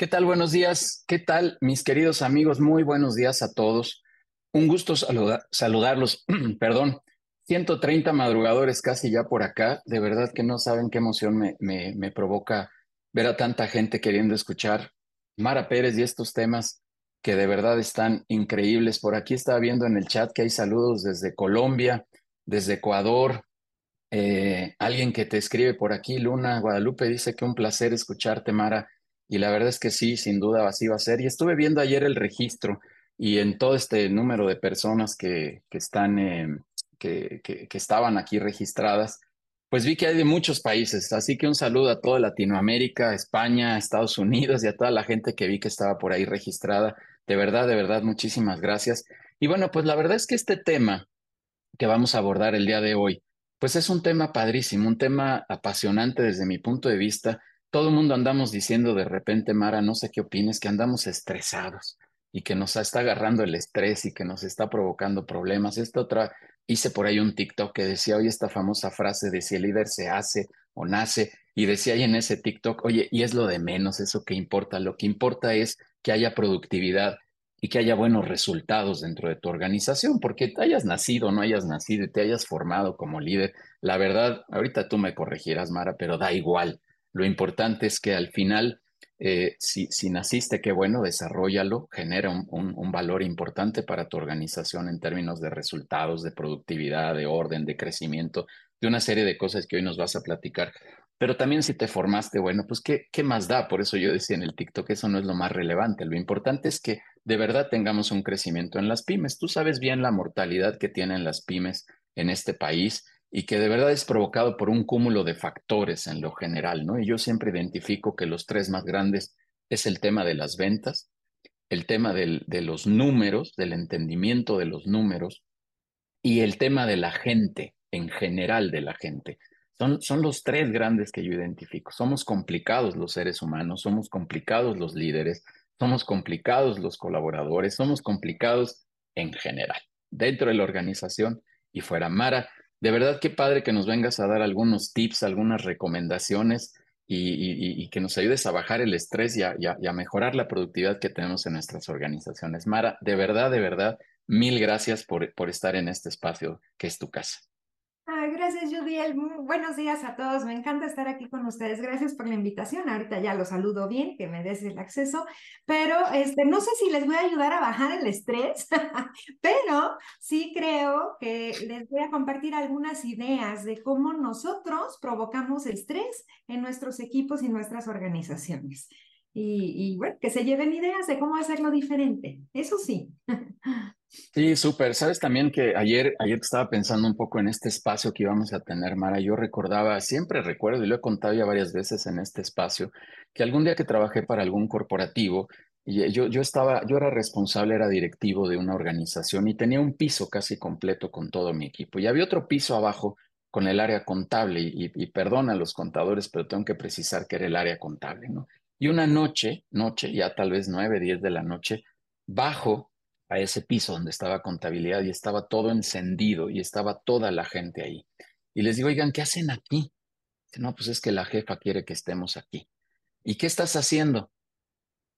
¿Qué tal? Buenos días. ¿Qué tal, mis queridos amigos? Muy buenos días a todos. Un gusto saluda- saludarlos. Perdón. 130 madrugadores casi ya por acá. De verdad que no saben qué emoción me, me, me provoca ver a tanta gente queriendo escuchar Mara Pérez y estos temas que de verdad están increíbles. Por aquí estaba viendo en el chat que hay saludos desde Colombia, desde Ecuador. Eh, alguien que te escribe por aquí, Luna Guadalupe, dice que un placer escucharte, Mara. Y la verdad es que sí, sin duda así va a ser. Y estuve viendo ayer el registro y en todo este número de personas que, que están, que, que, que estaban aquí registradas, pues vi que hay de muchos países. Así que un saludo a toda Latinoamérica, España, Estados Unidos y a toda la gente que vi que estaba por ahí registrada. De verdad, de verdad, muchísimas gracias. Y bueno, pues la verdad es que este tema que vamos a abordar el día de hoy, pues es un tema padrísimo, un tema apasionante desde mi punto de vista. Todo el mundo andamos diciendo de repente, Mara, no sé qué opines, que andamos estresados y que nos está agarrando el estrés y que nos está provocando problemas. Esta otra, hice por ahí un TikTok que decía, oye, esta famosa frase de si el líder se hace o nace, y decía ahí en ese TikTok, oye, y es lo de menos, eso que importa, lo que importa es que haya productividad y que haya buenos resultados dentro de tu organización, porque te hayas nacido, no hayas nacido y te hayas formado como líder. La verdad, ahorita tú me corregirás, Mara, pero da igual. Lo importante es que al final, eh, si, si naciste, qué bueno, desarrollalo, genera un, un, un valor importante para tu organización en términos de resultados, de productividad, de orden, de crecimiento, de una serie de cosas que hoy nos vas a platicar. Pero también si te formaste, bueno, pues ¿qué, qué más da? Por eso yo decía en el TikTok, eso no es lo más relevante. Lo importante es que de verdad tengamos un crecimiento en las pymes. Tú sabes bien la mortalidad que tienen las pymes en este país y que de verdad es provocado por un cúmulo de factores en lo general, ¿no? Y yo siempre identifico que los tres más grandes es el tema de las ventas, el tema del, de los números, del entendimiento de los números y el tema de la gente, en general de la gente. Son, son los tres grandes que yo identifico. Somos complicados los seres humanos, somos complicados los líderes, somos complicados los colaboradores, somos complicados en general, dentro de la organización y fuera. Mara, de verdad qué padre que nos vengas a dar algunos tips, algunas recomendaciones y, que nos ayudes a bajar el estrés y a, y a- y a mejorar la productividad que tenemos en nuestras organizaciones. Mara, de verdad, de verdad, mil gracias por, por estar en este espacio que es tu casa. Ah, gracias, Judiel. Muy Buenos días a todos. Me encanta estar aquí con ustedes. Gracias por la invitación. Ahorita ya los saludo bien, que me des el acceso, pero este, no sé si les voy a ayudar a bajar el estrés, pero sí creo que les voy a compartir algunas ideas de cómo nosotros provocamos estrés en nuestros equipos y nuestras organizaciones. Y, y bueno, que se lleven ideas de cómo hacerlo diferente. Eso sí. Sí, súper. Sabes también que ayer, ayer estaba pensando un poco en este espacio que íbamos a tener, Mara, yo recordaba, siempre recuerdo, y lo he contado ya varias veces en este espacio, que algún día que trabajé para algún corporativo, y yo, yo estaba, yo era responsable, era directivo de una organización y tenía un piso casi completo con todo mi equipo. Y había otro piso abajo con el área contable, y, y, perdona a los contadores, pero tengo que precisar que era el área contable, ¿no? Y una noche, noche, ya tal vez nueve, diez de la noche, bajo a ese piso donde estaba contabilidad y estaba todo encendido y estaba toda la gente ahí. Y les digo, oigan, ¿qué hacen aquí? No, pues es que la jefa quiere que estemos aquí. ¿Y qué estás haciendo?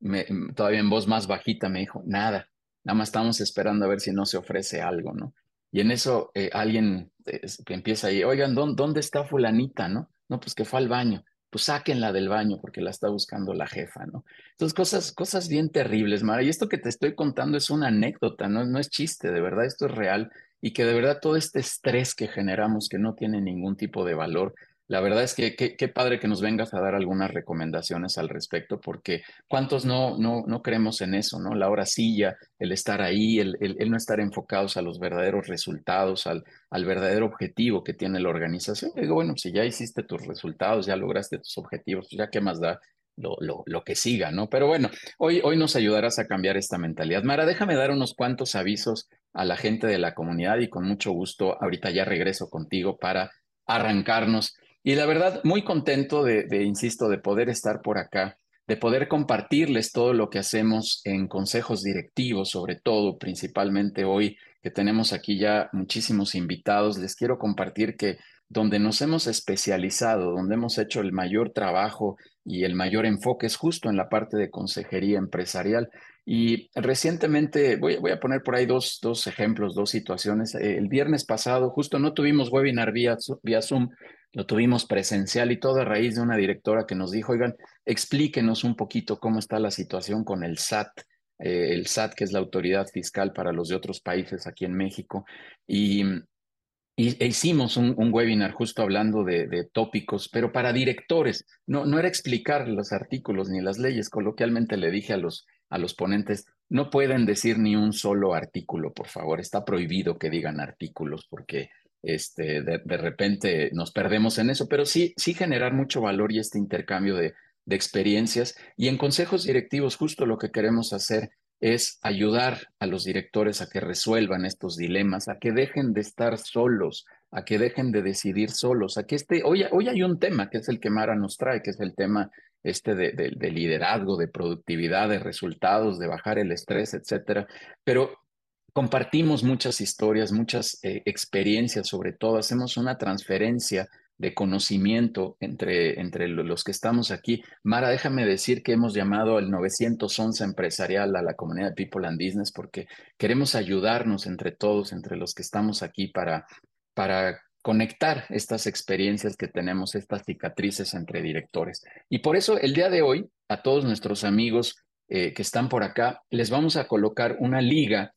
Me- todavía en voz más bajita me dijo, nada, nada más estamos esperando a ver si no se ofrece algo, ¿no? Y en eso eh, alguien eh, que empieza ahí, oigan, ¿dó- ¿dónde está fulanita, no? No, pues que fue al baño. Pues sáquenla del baño porque la está buscando la jefa, ¿no? Entonces, cosas, cosas bien terribles, Mara. Y esto que te estoy contando es una anécdota, no, no es chiste, de verdad, esto es real. Y que de verdad todo este estrés que generamos, que no tiene ningún tipo de valor, la verdad es que qué padre que nos vengas a dar algunas recomendaciones al respecto, porque ¿Cuántos no, no, no creemos en eso, ¿no? La hora silla, el estar ahí, el, el, el no estar enfocados a los verdaderos resultados, al, al verdadero objetivo que tiene la organización. Digo, bueno, si ya hiciste tus resultados, ya lograste tus objetivos, pues ya qué más da lo, lo, lo que siga, ¿no? Pero bueno, hoy, hoy nos ayudarás a cambiar esta mentalidad. Mara, déjame dar unos cuantos avisos a la gente de la comunidad y con mucho gusto, ahorita ya regreso contigo para arrancarnos. Y la verdad, muy contento de, insisto, de poder estar por acá de poder compartirles todo lo que hacemos en consejos directivos, sobre todo, principalmente hoy que tenemos aquí ya muchísimos invitados, les quiero compartir que donde nos hemos especializado, donde hemos hecho el mayor trabajo y el mayor enfoque es justo en la parte de consejería empresarial. Y recientemente, voy, voy a poner por ahí dos, dos ejemplos, dos situaciones. El viernes pasado, justo no tuvimos webinar vía, vía Zoom, lo tuvimos presencial y todo a raíz de una directora que nos dijo, oigan, explíquenos un poquito cómo está la situación con el SAT. Eh, el SAT, que es la autoridad fiscal para los de otros países aquí en México. Y e hicimos un, webinar justo hablando de, tópicos, pero para directores. No, no era explicar los artículos ni las leyes. Coloquialmente le dije a los, a los ponentes, no pueden decir ni un solo artículo, por favor. Está prohibido que digan artículos porque este, de, de repente nos perdemos en eso, pero sí, sí generar mucho valor y este intercambio de, de experiencias. Y en consejos directivos, justo lo que queremos hacer es ayudar a los directores a que resuelvan estos dilemas, a que dejen de estar solos, a que dejen de decidir solos, a que este, hoy, hoy hay un tema que es el que Mara nos trae, que es el tema este de, de liderazgo, de productividad, de resultados, de bajar el estrés, etcétera, pero compartimos muchas historias, muchas eh, experiencias, sobre todo hacemos una transferencia de conocimiento entre, entre los que estamos aquí. Mara, déjame decir que hemos llamado al 911 empresarial a la comunidad de People and Business porque queremos ayudarnos entre todos, entre los que estamos aquí para, para conectar estas experiencias que tenemos, estas cicatrices entre directores. Y por eso el día de hoy, a todos nuestros amigos eh, que están por acá, les vamos a colocar una liga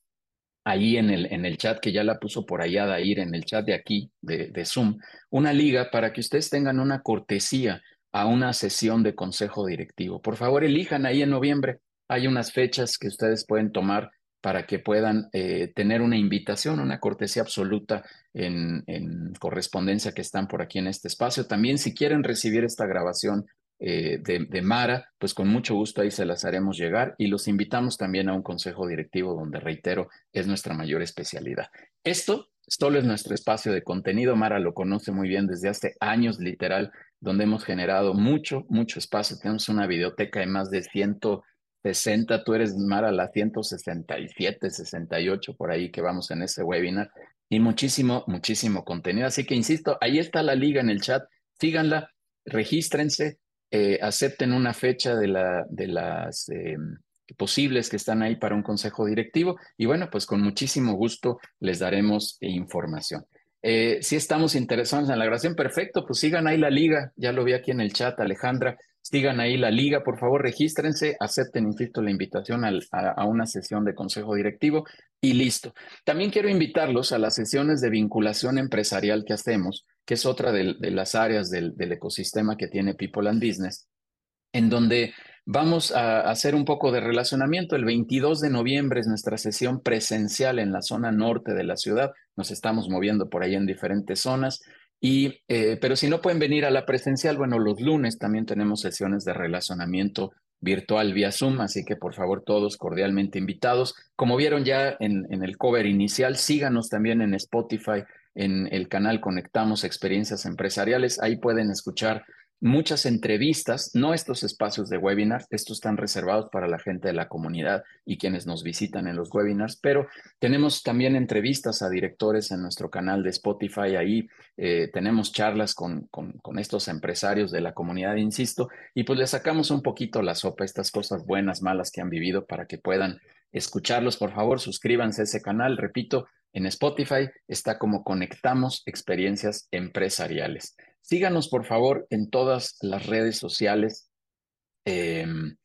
ahí en el, en el chat que ya la puso por allá Dair, en el chat de aquí, de, Zoom, una liga para que ustedes tengan una cortesía a una sesión de consejo directivo. Por favor, elijan ahí en noviembre. Hay unas fechas que ustedes pueden tomar para que puedan eh, tener una invitación, una cortesía absoluta en, en, correspondencia que están por aquí en este espacio. También si quieren recibir esta grabación eh, de, Mara, pues con mucho gusto ahí se las haremos llegar y los invitamos también a un consejo directivo donde, reitero, es nuestra mayor especialidad. Esto solo es nuestro espacio de contenido. Mara lo conoce muy bien desde hace años, literal, donde hemos generado mucho, mucho espacio. Tenemos una biblioteca de más de 160. Tú eres, Mara, la 167, 68, por ahí que vamos en ese webinar. Y muchísimo, muchísimo contenido. Así que insisto, ahí está la liga en el chat. Síganla, regístrense, eh, acepten una fecha de, la, de las eh, posibles que están ahí para un consejo directivo y bueno, pues con muchísimo gusto les daremos información. Eh, si estamos interesados en la grabación, perfecto, pues sigan ahí la liga, ya lo vi aquí en el chat, Alejandra, sigan ahí la liga, por favor, regístrense, acepten, insisto, la invitación a, una sesión de consejo directivo y listo. También quiero invitarlos a las sesiones de vinculación empresarial que hacemos, que es otra de, las áreas del, ecosistema que tiene People and Business, en donde vamos a hacer un poco de relacionamiento. El 22 de noviembre es nuestra sesión presencial en la zona norte de la ciudad. Nos estamos moviendo por ahí en diferentes zonas. Y, eh, pero si no pueden venir a la presencial, bueno, los lunes también tenemos sesiones de relacionamiento virtual vía Zoom, así que por favor todos cordialmente invitados. Como vieron ya en, en el cover inicial, síganos también en Spotify en el canal Conectamos Experiencias Empresariales. Ahí pueden escuchar muchas entrevistas, no estos espacios de webinar, estos están reservados para la gente de la comunidad y quienes nos visitan en los webinars, pero tenemos también entrevistas a directores en nuestro canal de Spotify, ahí eh, tenemos charlas con, con, con, estos empresarios de la comunidad, insisto, y pues les sacamos un poquito la sopa, estas cosas buenas, malas que han vivido para que puedan escucharlos. Por favor, suscríbanse a ese canal, repito, en Spotify está como Conectamos Experiencias Empresariales. Síganos, por favor, en todas las redes sociales. Em,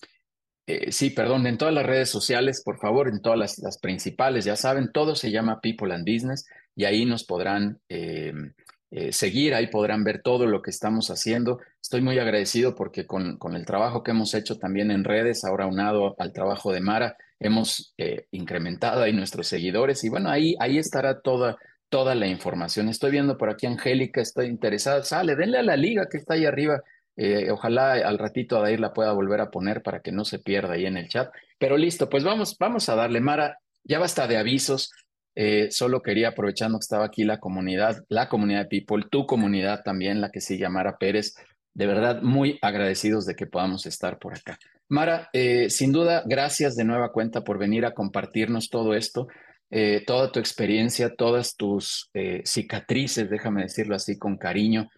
eh, sí, perdón, en todas las redes sociales, por favor, en todas las, principales, ya saben, todo se llama People and Business y ahí nos podrán em, eh, seguir, ahí podrán ver todo lo que estamos haciendo. Estoy muy agradecido porque con, con el trabajo que hemos hecho también en redes, ahora unado al trabajo de Mara, hemos eh, incrementado ahí nuestros seguidores y bueno, ahí, ahí estará toda, toda la información. Estoy viendo por aquí Angélica, estoy interesada. Sale, denle a la liga que está ahí arriba. Eh, ojalá al ratito Adair la pueda volver a poner para que no se pierda ahí en el chat. Pero listo, pues vamos, vamos a darle, Mara. Ya basta de avisos. Eh, solo quería, aprovechando que estaba aquí la comunidad, la comunidad de People, tu comunidad también, la que sigue a Mara Pérez, de verdad muy agradecidos de que podamos estar por acá. Mara, eh, sin duda, gracias de nueva cuenta por venir a compartirnos todo esto, eh, toda tu experiencia, todas tus eh, cicatrices, déjame decirlo así con cariño,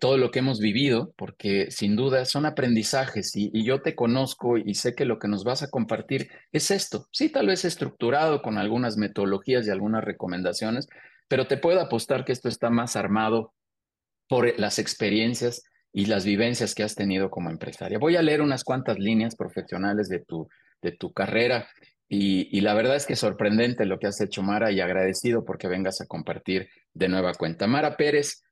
todo lo que hemos vivido, porque sin duda son aprendizajes y, yo te conozco y sé que lo que nos vas a compartir es esto. Sí, tal vez estructurado con algunas metodologías y algunas recomendaciones, pero te puedo apostar que esto está más armado por las experiencias y las vivencias que has tenido como empresaria. Voy a leer unas cuantas líneas profesionales de tu, de tu carrera y, la verdad es que sorprendente lo que has hecho, Mara, y agradecido porque vengas a compartir de nueva cuenta. Mara Pérez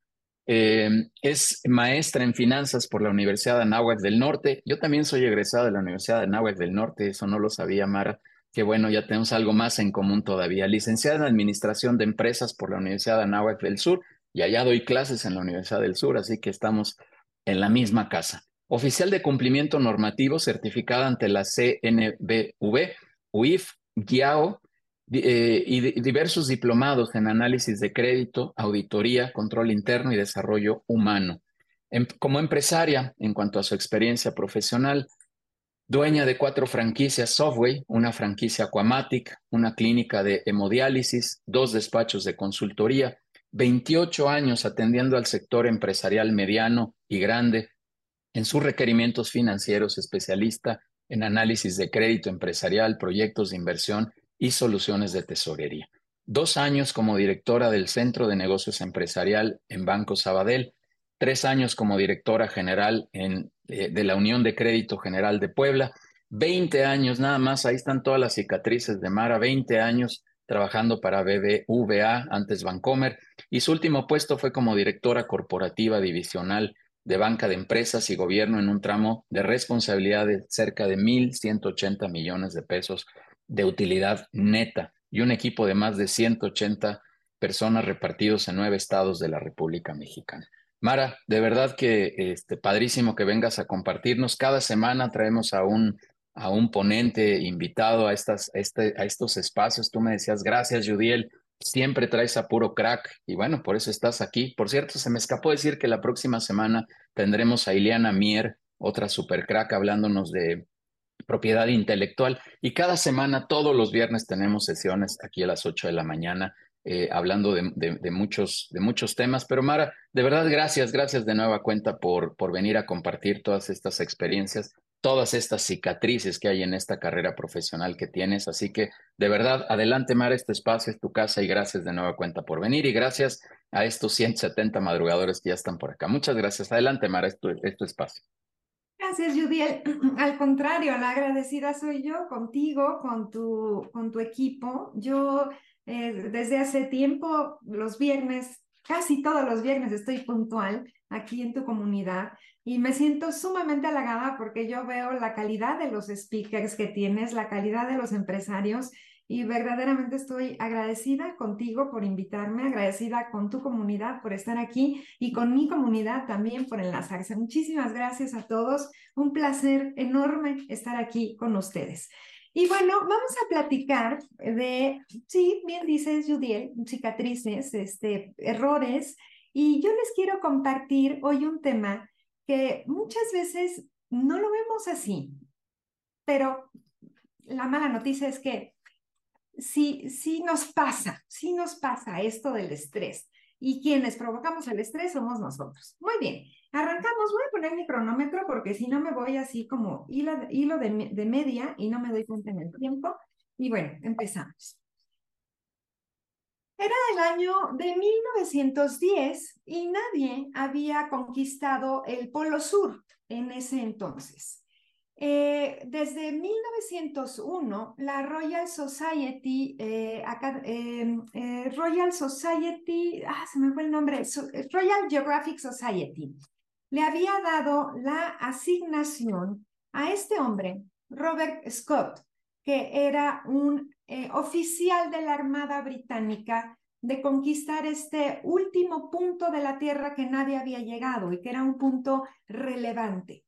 eh, es maestra en finanzas por la Universidad de Anáhuac del Norte. Yo también soy egresado de la Universidad de Anáhuac del Norte, eso no lo sabía, Mara. Que bueno, ya tenemos algo más en común todavía. Licenciada en Administración de Empresas por la Universidad de Anáhuac del Sur y allá doy clases en la Universidad del Sur, así que estamos en la misma casa. Oficial de cumplimiento normativo certificada ante la CNBV, UIF, GIAO eh, y diversos diplomados en análisis de crédito, auditoría, control interno y desarrollo humano. En, como empresaria, en cuanto a su experiencia profesional, dueña de cuatro franquicias Softway, una franquicia Aquamatic, una clínica de hemodiálisis, dos despachos de consultoría, 28 años atendiendo al sector empresarial mediano y grande en sus requerimientos financieros, especialista en análisis de crédito empresarial, proyectos de inversión y soluciones de tesorería. Dos años como directora del Centro de Negocios Empresarial en Banco Sabadell, tres años como directora general en, eh, de la Unión de Crédito General de Puebla, 20 años nada más, ahí están todas las cicatrices de Mara, 20 años trabajando para BBVA, antes Bancomer, y su último puesto fue como directora corporativa divisional de banca de empresas y gobierno en un tramo de responsabilidad de cerca de 1.180 millones de pesos de utilidad neta y un equipo de más de 180 personas repartidos en nueve estados de la República Mexicana. Mara, de verdad que este, padrísimo que vengas a compartirnos. Cada semana traemos a un a un ponente invitado a, estas, este, a estos espacios. Tú me decías, gracias, Judiel, siempre traes a puro crack y bueno, por eso estás aquí. Por cierto, se me escapó decir que la próxima semana tendremos a Ileana Mier, otra super crack, hablándonos de propiedad intelectual. Y cada semana, todos los viernes, tenemos sesiones aquí a las 8 de la mañana. Eh, hablando de, de, de, muchos, de muchos temas. Pero Mara, de verdad, gracias, gracias de nueva cuenta por, por venir a compartir todas estas experiencias todas estas cicatrices que hay en esta carrera profesional que tienes. Así que, de verdad, adelante, Mar, este espacio es tu casa y gracias de nueva cuenta por venir y gracias a estos 170 madrugadores que ya están por acá. Muchas gracias. Adelante, Mar, es espacio. Gracias, Judiel. Al contrario, la agradecida soy yo contigo, con tu, con tu equipo. Yo eh, desde hace tiempo, los viernes, casi todos los viernes estoy puntual aquí en tu comunidad y me siento sumamente halagada porque yo veo la calidad de los speakers que tienes, la calidad de los empresarios y verdaderamente estoy agradecida contigo por invitarme, agradecida con tu comunidad por estar aquí y con mi comunidad también por enlazarse. Muchísimas gracias a todos. Un placer enorme estar aquí con ustedes. Y bueno, vamos a platicar de, sí, bien dices, Judiel, cicatrices, este, errores. Y yo les quiero compartir hoy un tema que muchas veces no lo vemos así, pero la mala noticia es que sí, sí nos pasa, sí nos pasa esto del estrés. Y quienes provocamos el estrés somos nosotros. Muy bien, arrancamos. Voy a poner mi cronómetro porque si no me voy así como hilo, hilo de, de media y no me doy cuenta en el tiempo. Y bueno, empezamos. Era el año de 1910 y nadie había conquistado el Polo Sur en ese entonces. Eh, desde 1901, la Royal Society, eh, em, eh, Royal Society, ah, se me fue el nombre, Royal Geographic Society, le había dado la asignación a este hombre, Robert Scott, que era un eh, oficial de la Armada Británica de conquistar este último punto de la Tierra que nadie había llegado y que era un punto relevante.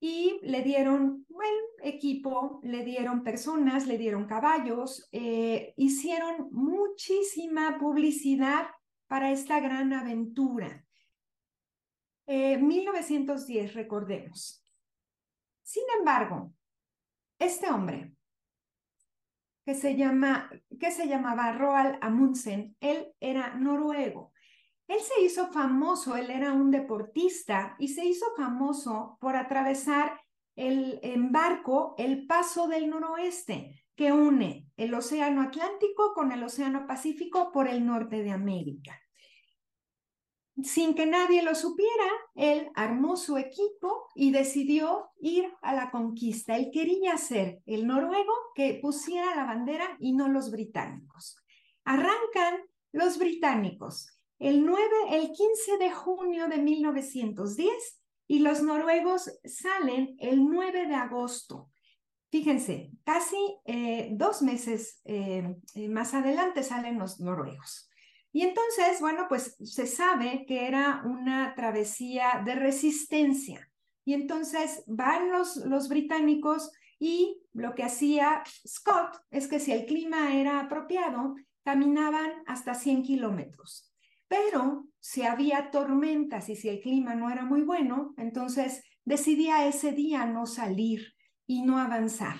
Y le dieron buen equipo, le dieron personas, le dieron caballos, eh, hicieron muchísima publicidad para esta gran aventura. 1910, eh, recordemos. Sin embargo, este hombre que se, llamaba Roald Amundsen. Él era noruego. Él se hizo famoso, él era un deportista y se hizo famoso por atravesar el, en barco el paso del noroeste que une el Océano Atlántico con el Océano Pacífico por el norte de América. Sin que nadie lo supiera, él armó su equipo y decidió ir a la conquista. Él quería ser el noruego que pusiera la bandera y no los británicos. Arrancan los británicos el 9, el 15 de junio de 1910 y los noruegos salen el 9 de agosto. Fíjense, casi eh, dos meses eh, más adelante salen los noruegos. Y entonces, bueno, pues se sabe que era una travesía de resistencia. Y entonces van los, los británicos y lo que hacía Scott es que si el clima era apropiado, caminaban hasta 100 kilómetros. Pero si había tormentas y si el clima no era muy bueno, entonces decidía ese día no salir y no avanzar.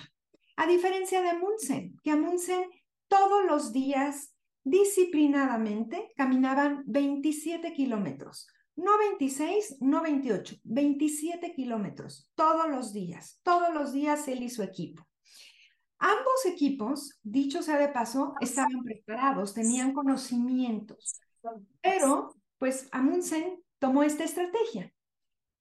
A diferencia de Amundsen, que Amundsen todos los días disciplinadamente caminaban 27 kilómetros, no 26, no 28, 27 kilómetros todos los días, todos los días él y su equipo. Ambos equipos, dicho sea de paso, estaban preparados, tenían conocimientos, pero pues Amundsen tomó esta estrategia.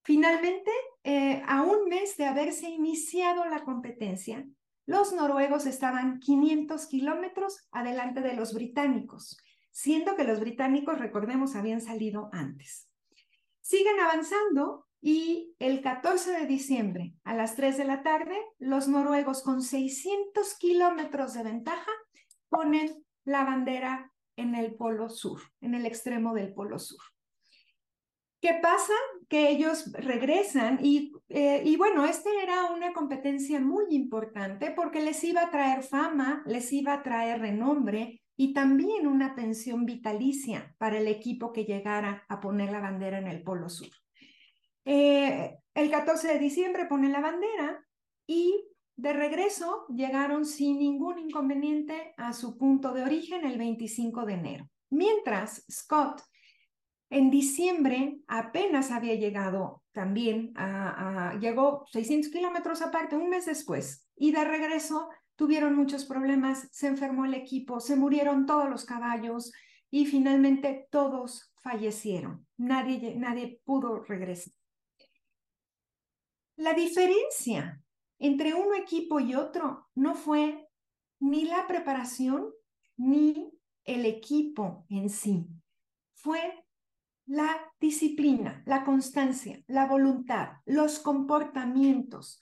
Finalmente, eh, a un mes de haberse iniciado la competencia, los noruegos estaban 500 kilómetros adelante de los británicos, siendo que los británicos, recordemos, habían salido antes. Siguen avanzando y el 14 de diciembre a las 3 de la tarde, los noruegos con 600 kilómetros de ventaja ponen la bandera en el polo sur, en el extremo del polo sur. ¿Qué pasa? Que ellos regresan y, eh, bueno, esta era una competencia muy importante porque les iba a traer fama, les iba a traer renombre y también una pensión vitalicia para el equipo que llegara a poner la bandera en el Polo Sur. Eh, el 14 de diciembre ponen la bandera y de regreso llegaron sin ningún inconveniente a su punto de origen el 25 de enero. Mientras Scott en diciembre apenas había llegado también, llegó 600 kilómetros aparte, un mes después, y de regreso tuvieron muchos problemas, se enfermó el equipo, se murieron todos los caballos y finalmente todos fallecieron. Nadie, nadie pudo regresar. La diferencia entre un equipo y otro no fue ni la preparación ni el equipo en sí, fue la disciplina, la constancia, la voluntad, los comportamientos.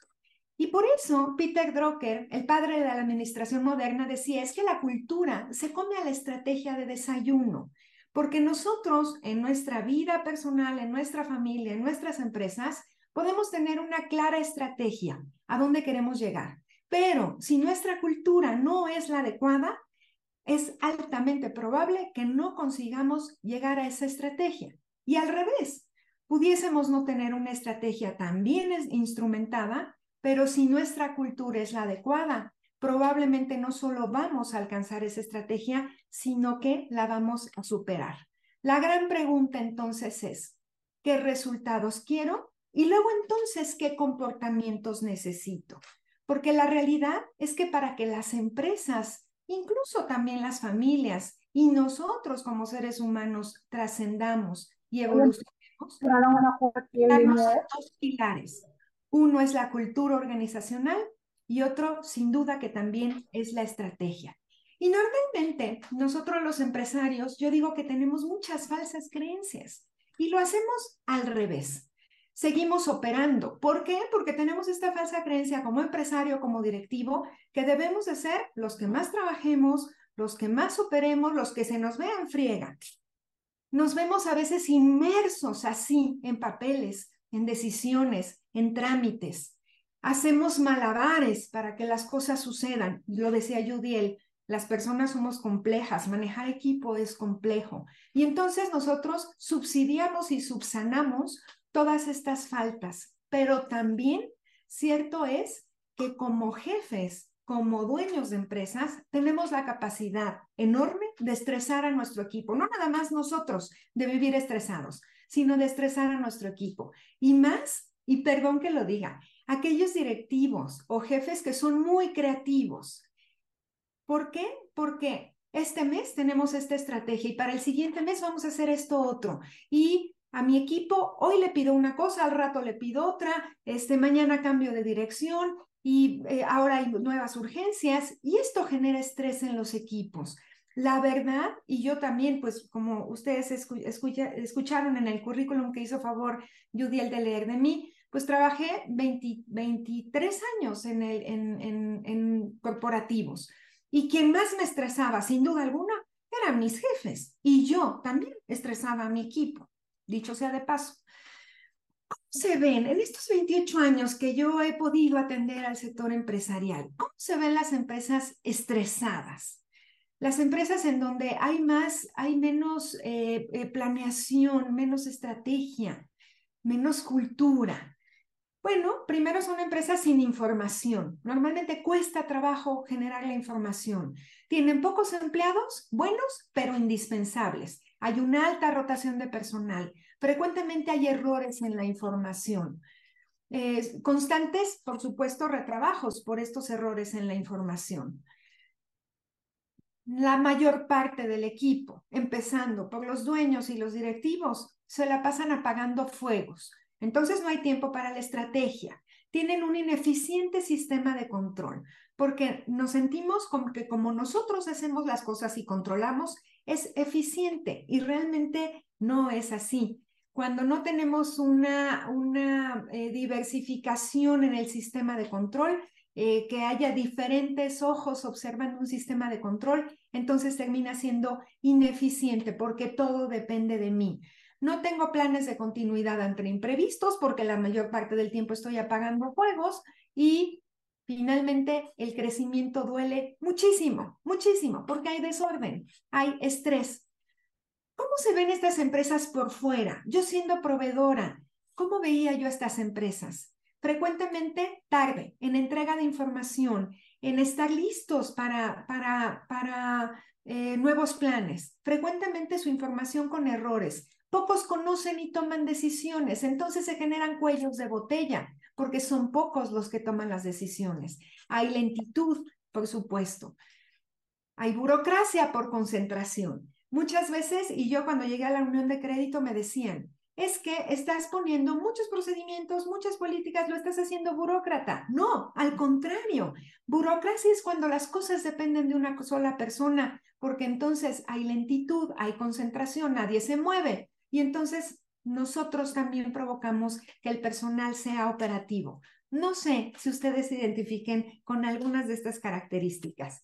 Y por eso Peter Drucker, el padre de la administración moderna, decía, es que la cultura se come a la estrategia de desayuno, porque nosotros en nuestra vida personal, en nuestra familia, en nuestras empresas, podemos tener una clara estrategia a dónde queremos llegar. Pero si nuestra cultura no es la adecuada, es altamente probable que no consigamos llegar a esa estrategia. Y al revés, pudiésemos no tener una estrategia tan bien instrumentada, pero si nuestra cultura es la adecuada, probablemente no solo vamos a alcanzar esa estrategia, sino que la vamos a superar. La gran pregunta entonces es, ¿qué resultados quiero? Y luego entonces, ¿qué comportamientos necesito? Porque la realidad es que para que las empresas incluso también las familias y nosotros como seres humanos trascendamos y evolucionemos, dos pilares. Uno es la cultura organizacional y otro, sin duda, que también es la estrategia. Y normalmente nosotros los empresarios, yo digo que tenemos muchas falsas creencias y lo hacemos al revés seguimos operando. ¿Por qué? Porque tenemos esta falsa creencia como empresario, como directivo, que debemos de ser los que más trabajemos, los que más operemos, los que se nos vean friega. Nos vemos a veces inmersos así en papeles, en decisiones, en trámites. Hacemos malabares para que las cosas sucedan. Lo decía Judiel, las personas somos complejas, manejar equipo es complejo. Y entonces nosotros subsidiamos y subsanamos todas estas faltas, pero también cierto es que como jefes, como dueños de empresas, tenemos la capacidad enorme de estresar a nuestro equipo, no nada más nosotros de vivir estresados, sino de estresar a nuestro equipo. Y más, y perdón que lo diga, aquellos directivos o jefes que son muy creativos. ¿Por qué? Porque este mes tenemos esta estrategia y para el siguiente mes vamos a hacer esto otro. Y a mi equipo, hoy le pido una cosa, al rato le pido otra, este mañana cambio de dirección y eh, ahora hay nuevas urgencias y esto genera estrés en los equipos. La verdad, y yo también, pues como ustedes escucharon en el currículum que hizo favor Judy el de leer de mí, pues trabajé 23 años en, en corporativos. Y quien más me estresaba, sin duda alguna, eran mis jefes. Y yo también estresaba a mi equipo, dicho sea de paso. ¿Cómo se ven en estos 28 años que yo he podido atender al sector empresarial? ¿Cómo se ven las empresas estresadas? Las empresas en donde hay más, hay menos eh, eh, planeación, menos estrategia, menos cultura. Bueno, primero son empresas sin información. Normalmente cuesta trabajo generar la información. Tienen pocos empleados, buenos, pero indispensables. Hay una alta rotación de personal. Frecuentemente hay errores en la información. constantes, por supuesto, retrabajos por estos errores en la información. La mayor parte del equipo, empezando por los dueños y los directivos, se la pasan apagando fuegos entonces no hay tiempo para la estrategia. Tienen un ineficiente sistema de control, porque nos sentimos como que como nosotros hacemos las cosas y controlamos, es eficiente y realmente no es así. Cuando no tenemos una, una eh, diversificación en el sistema de control, eh, que haya diferentes ojos observando un sistema de control, entonces termina siendo ineficiente porque todo depende de mí. No tengo planes de continuidad entre imprevistos porque la mayor parte del tiempo estoy apagando juegos y finalmente el crecimiento duele muchísimo, muchísimo, porque hay desorden, hay estrés. ¿Cómo se ven estas empresas por fuera? Yo siendo proveedora, ¿cómo veía yo estas empresas? Frecuentemente tarde en entrega de información, en estar listos para, para, para eh, nuevos planes, frecuentemente su información con errores, Pocos conocen y toman decisiones, entonces se generan cuellos de botella, porque son pocos los que toman las decisiones. Hay lentitud, por supuesto. Hay burocracia por concentración. Muchas veces, y yo cuando llegué a la unión de crédito me decían, es que estás poniendo muchos procedimientos, muchas políticas, lo estás haciendo burócrata. No, al contrario, burocracia es cuando las cosas dependen de una sola persona, porque entonces hay lentitud, hay concentración, nadie se mueve. Y entonces nosotros también provocamos que el personal sea operativo. No sé si ustedes se identifiquen con algunas de estas características.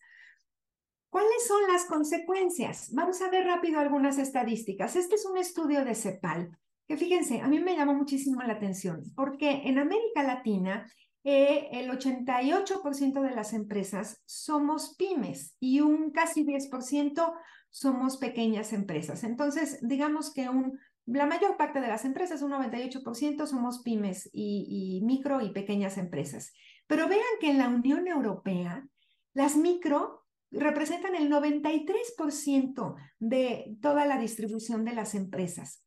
¿Cuáles son las consecuencias? Vamos a ver rápido algunas estadísticas. Este es un estudio de CEPAL, que fíjense, a mí me llamó muchísimo la atención, porque en América Latina eh, el 88% de las empresas somos pymes y un casi 10% somos pequeñas empresas. Entonces, digamos que un, la mayor parte de las empresas, un 98%, somos pymes y, micro y pequeñas empresas. Pero vean que en la Unión Europea, las micro representan el 93% de toda la distribución de las empresas.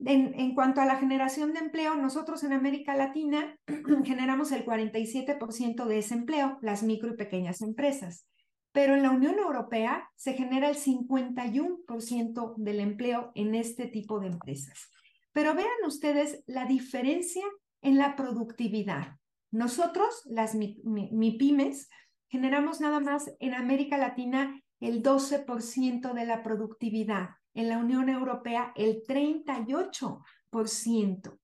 En, en, cuanto a la generación de empleo, nosotros en América Latina generamos el 47% de ese empleo, las micro y pequeñas empresas pero en la Unión Europea se genera el 51% del empleo en este tipo de empresas. Pero vean ustedes la diferencia en la productividad. Nosotros, las MIPIMES, generamos nada más en América Latina el 12% de la productividad, en la Unión Europea el 38%.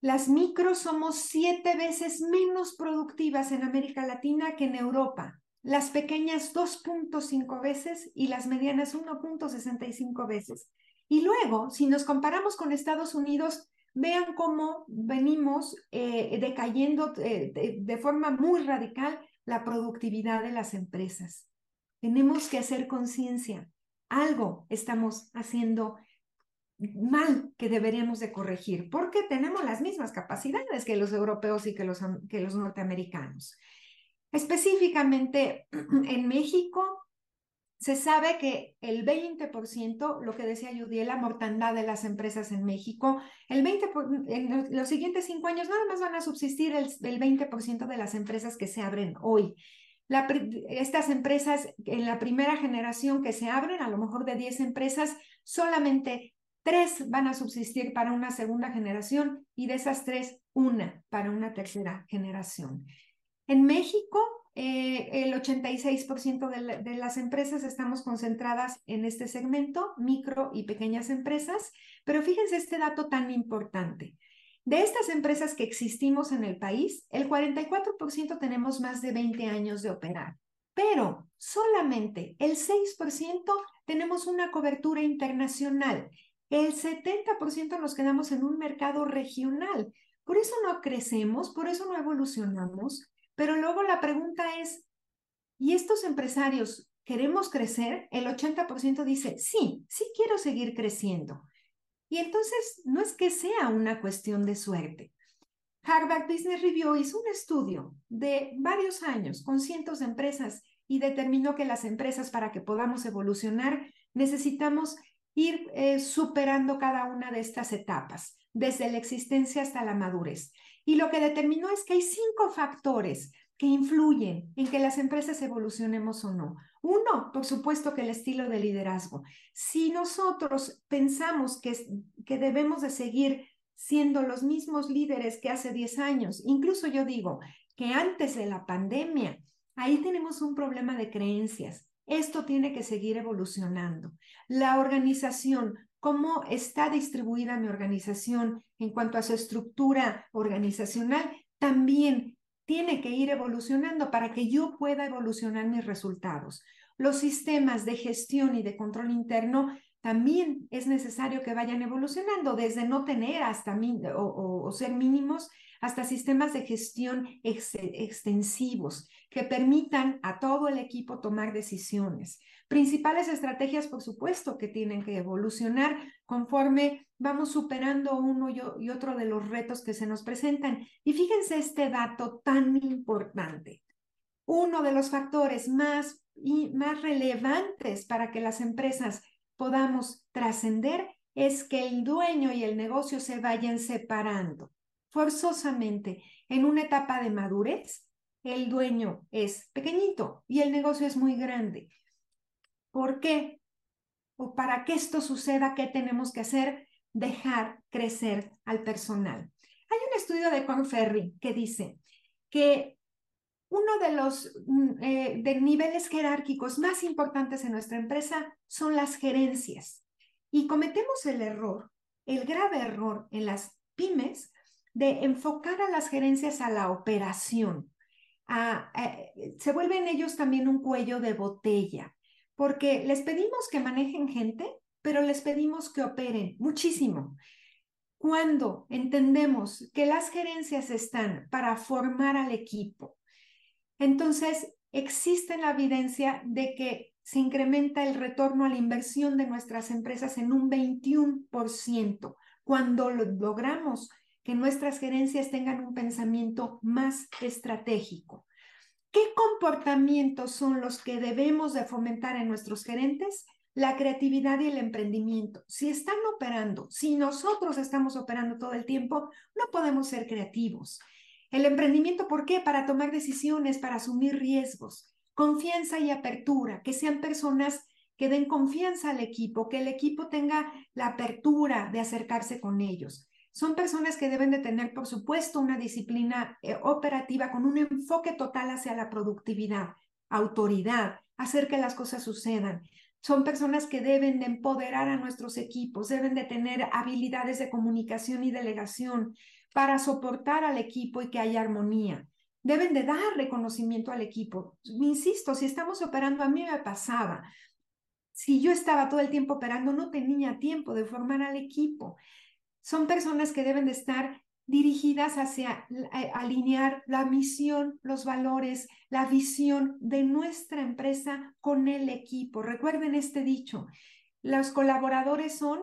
Las micros somos siete veces menos productivas en América Latina que en Europa las pequeñas 2.5 veces y las medianas 1.65 veces. Y luego, si nos comparamos con Estados Unidos, vean cómo venimos eh, decayendo eh, de, forma muy radical la productividad de las empresas. Tenemos que hacer conciencia. Algo estamos haciendo mal que deberíamos de corregir, porque tenemos las mismas capacidades que los europeos y que los, que los norteamericanos. Específicamente en México, se sabe que el 20%, lo que decía Judy, la mortandad de las empresas en México, el 20 en los siguientes cinco años nada más van a subsistir el, el 20% de las empresas que se abren hoy. Estas empresas en la primera generación que se abren, a lo mejor de 10 empresas, solamente tres van a subsistir para una segunda generación y de esas tres, una para una tercera generación. En México, eh, el 86% de, de, las empresas estamos concentradas en este segmento, micro y pequeñas empresas, pero fíjense este dato tan importante. De estas empresas que existimos en el país, el 44% tenemos más de 20 años de operar, pero solamente el 6% tenemos una cobertura internacional. El 70% nos quedamos en un mercado regional. Por eso no crecemos, por eso no evolucionamos, pero luego la pregunta es, ¿y estos empresarios queremos crecer? El 80% dice, sí, sí quiero seguir creciendo. Y entonces no es que sea una cuestión de suerte. Harvard Business Review hizo un estudio de varios años con cientos de empresas y determinó que las empresas para que podamos evolucionar necesitamos ir eh, superando cada una de estas etapas, desde la existencia hasta la madurez. Y lo que determinó es que hay cinco factores que influyen en que las empresas evolucionemos o no. Uno, por supuesto que el estilo de liderazgo. Si nosotros pensamos que, que debemos de seguir siendo los mismos líderes que hace 10 años, incluso yo digo que antes de la pandemia, ahí tenemos un problema de creencias. Esto tiene que seguir evolucionando. La organización, cómo está distribuida mi organización en cuanto a su estructura organizacional, también tiene que ir evolucionando para que yo pueda evolucionar mis resultados. Los sistemas de gestión y de control interno también es necesario que vayan evolucionando, desde no tener hasta o, ser mínimos hasta sistemas de gestión extensivos que permitan a todo el equipo tomar decisiones. Principales estrategias, por supuesto, que tienen que evolucionar conforme vamos superando uno y otro de los retos que se nos presentan. Y fíjense este dato tan importante. Uno de los factores más, y más relevantes para que las empresas podamos trascender es que el dueño y el negocio se vayan separando forzosamente en una etapa de madurez. El dueño es pequeñito y el negocio es muy grande. ¿Por qué? O para que esto suceda, ¿qué tenemos que hacer? Dejar crecer al personal. Hay un estudio de Conferri que dice que uno de los mm, eh, de niveles jerárquicos más importantes en nuestra empresa son las gerencias. Y cometemos el error, el grave error en las pymes de enfocar a las gerencias a la operación. se vuelven ellos también un cuello de botella, porque les pedimos que manejen gente, pero les pedimos que operen muchísimo. Cuando entendemos que las gerencias están para formar al equipo, entonces existe la evidencia de que se incrementa el retorno a la inversión de nuestras empresas en un 21% cuando logramos que nuestras gerencias tengan un pensamiento más estratégico. ¿Qué comportamientos son los que debemos de fomentar en nuestros gerentes? La creatividad y el emprendimiento. Si están operando, si nosotros estamos operando todo el tiempo, no podemos ser creativos. El emprendimiento, ¿por qué? Para tomar decisiones, para asumir riesgos. Confianza y apertura, que sean personas que den confianza al equipo, que el equipo tenga la apertura de acercarse con ellos. Son personas que deben de tener, por supuesto, una disciplina eh, operativa con un enfoque total hacia la productividad, autoridad, hacer que las cosas sucedan. Son personas que deben de empoderar a nuestros equipos, deben de tener habilidades de comunicación y delegación para soportar al equipo y que haya armonía. Deben de dar reconocimiento al equipo. Insisto, si estamos operando, a mí me pasaba. Si yo estaba todo el tiempo operando, no tenía tiempo de formar al equipo. Son personas que deben de estar dirigidas hacia eh, alinear la misión, los valores, la visión de nuestra empresa con el equipo. Recuerden este dicho, los colaboradores son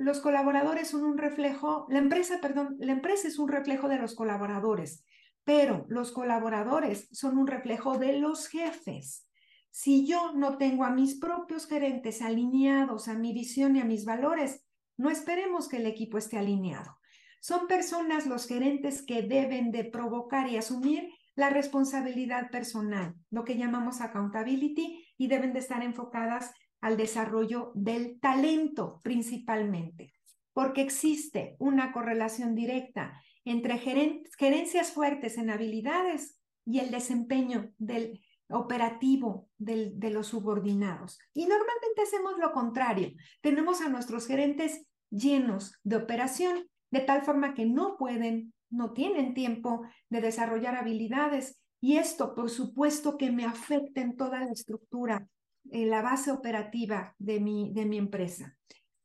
los colaboradores son un reflejo, la empresa, perdón, la empresa es un reflejo de los colaboradores, pero los colaboradores son un reflejo de los jefes. Si yo no tengo a mis propios gerentes alineados a mi visión y a mis valores, no esperemos que el equipo esté alineado. Son personas los gerentes que deben de provocar y asumir la responsabilidad personal, lo que llamamos accountability, y deben de estar enfocadas al desarrollo del talento principalmente, porque existe una correlación directa entre gerencias fuertes en habilidades y el desempeño del operativo de los subordinados. Y normalmente hacemos lo contrario. Tenemos a nuestros gerentes llenos de operación, de tal forma que no pueden, no tienen tiempo de desarrollar habilidades. Y esto, por supuesto, que me afecta en toda la estructura en la base operativa de mi, de mi empresa.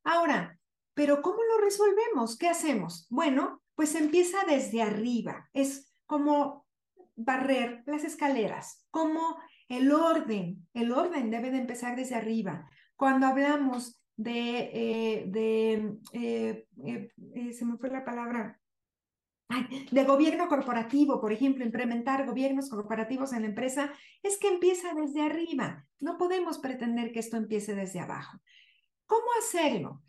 Ahora, pero ¿cómo lo resolvemos? ¿Qué hacemos? Bueno, pues empieza desde arriba. Es como barrer las escaleras, como el orden. El orden debe de empezar desde arriba. Cuando hablamos de, eh, de eh, eh, se me fue la palabra, de gobierno corporativo, por ejemplo, implementar gobiernos corporativos en la empresa, es que empieza desde arriba. No podemos pretender que esto empiece desde abajo. ¿Cómo hacerlo?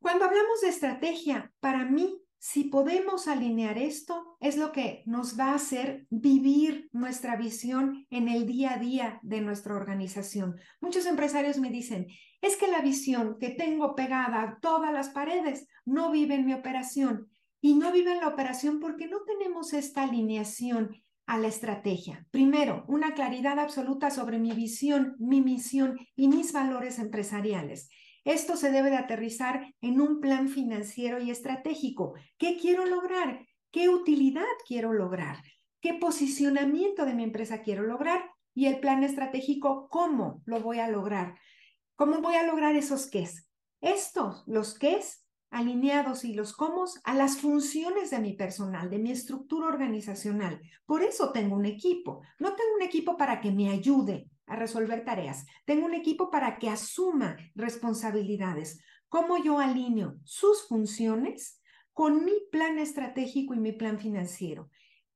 Cuando hablamos de estrategia, para mí, si podemos alinear esto, es lo que nos va a hacer vivir nuestra visión en el día a día de nuestra organización. Muchos empresarios me dicen, es que la visión que tengo pegada a todas las paredes no vive en mi operación y no vive en la operación porque no tenemos esta alineación a la estrategia. Primero, una claridad absoluta sobre mi visión, mi misión y mis valores empresariales. Esto se debe de aterrizar en un plan financiero y estratégico. ¿Qué quiero lograr? ¿Qué utilidad quiero lograr? ¿Qué posicionamiento de mi empresa quiero lograr? Y el plan estratégico, ¿cómo lo voy a lograr? ¿Cómo voy a lograr esos qués? Estos, los qués, alineados y los cómo a las funciones de mi personal, de mi estructura organizacional. Por eso tengo un equipo. No tengo un equipo para que me ayude a resolver tareas. Tengo un equipo para que asuma responsabilidades. ¿Cómo yo alineo sus funciones con mi plan estratégico y mi plan financiero?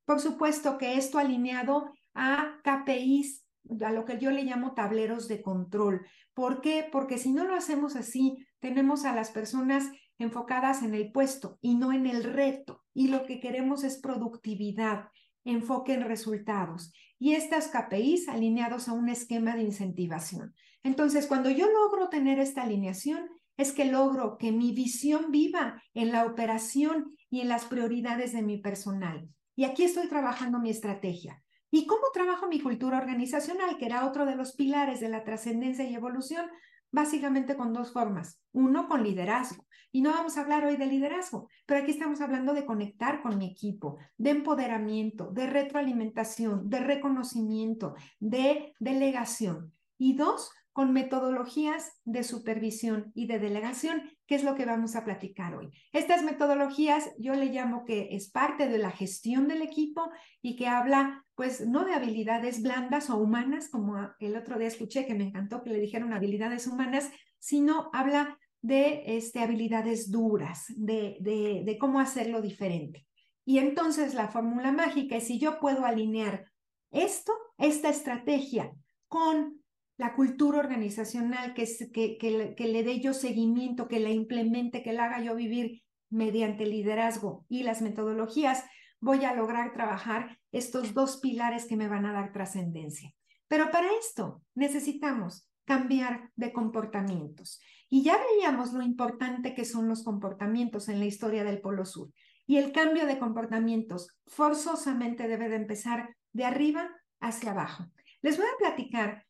Por supuesto que esto alineado a KPIs a lo que yo le llamo tableros de control. ¿Por qué? Porque si no lo hacemos así, tenemos a las personas enfocadas en el puesto y no en el reto. Y lo que queremos es productividad, enfoque en resultados. Y estas KPIs alineados a un esquema de incentivación. Entonces, cuando yo logro tener esta alineación, es que logro que mi visión viva en la operación y en las prioridades de mi personal. Y aquí estoy trabajando mi estrategia. ¿Y cómo trabajo mi cultura organizacional, que era otro de los pilares de la trascendencia y evolución? Básicamente con dos formas. Uno, con liderazgo. Y no vamos a hablar hoy de liderazgo, pero aquí estamos hablando de conectar con mi equipo, de empoderamiento, de retroalimentación, de reconocimiento, de delegación. Y dos, con metodologías de supervisión y de delegación, que es lo que vamos a platicar hoy. Estas metodologías yo le llamo que es parte de la gestión del equipo y que habla pues no de habilidades blandas o humanas, como el otro día escuché que me encantó que le dijeron habilidades humanas, sino habla de este, habilidades duras, de, de, de cómo hacerlo diferente. Y entonces la fórmula mágica es si yo puedo alinear esto, esta estrategia, con la cultura organizacional, que, que, que, que, le dé yo seguimiento, que la implemente, que la haga yo vivir mediante liderazgo y las metodologías, voy a lograr trabajar estos dos pilares que me van a dar trascendencia. Pero para esto necesitamos cambiar de comportamientos. Y ya veíamos lo importante que son los comportamientos en la historia del Polo Sur. Y el cambio de comportamientos forzosamente debe de empezar de arriba hacia abajo. Les voy a platicar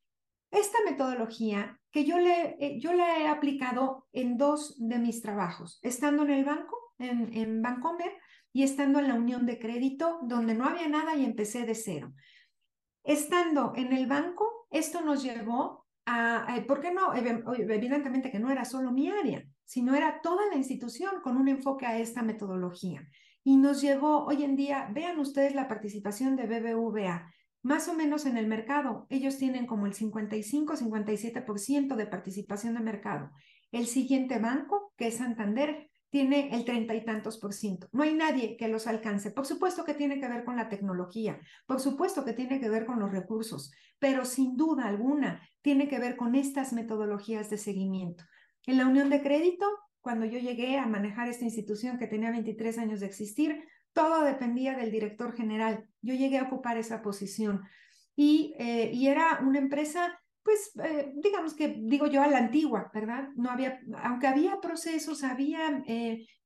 esta metodología que yo, le, eh, yo la he aplicado en dos de mis trabajos, estando en el banco, en, en Bancomer, y estando en la unión de crédito, donde no había nada y empecé de cero. Estando en el banco, esto nos llevó eh, ¿por qué no? Evidentemente que no era solo mi área, sino era toda la institución con un enfoque a esta metodología. Y nos llevó hoy en día, vean ustedes la participación de BBVA, más o menos en el mercado. Ellos tienen como el 55-57% de participación de mercado. El siguiente banco que Santander tiene el treinta y tantos por ciento. No hay nadie que los alcance. Por supuesto que tiene que ver con la tecnología, por supuesto que tiene que ver con los recursos, pero sin duda alguna tiene que ver con estas metodologías de seguimiento. En la unión de crédito, cuando yo llegué a manejar esta institución que tenía 23 años de existir, todo dependía del director general. Yo llegué a ocupar esa posición y, eh, era una empresa pues eh, digamos que digo yo a la antigua, ¿verdad? No había, aunque había procesos, había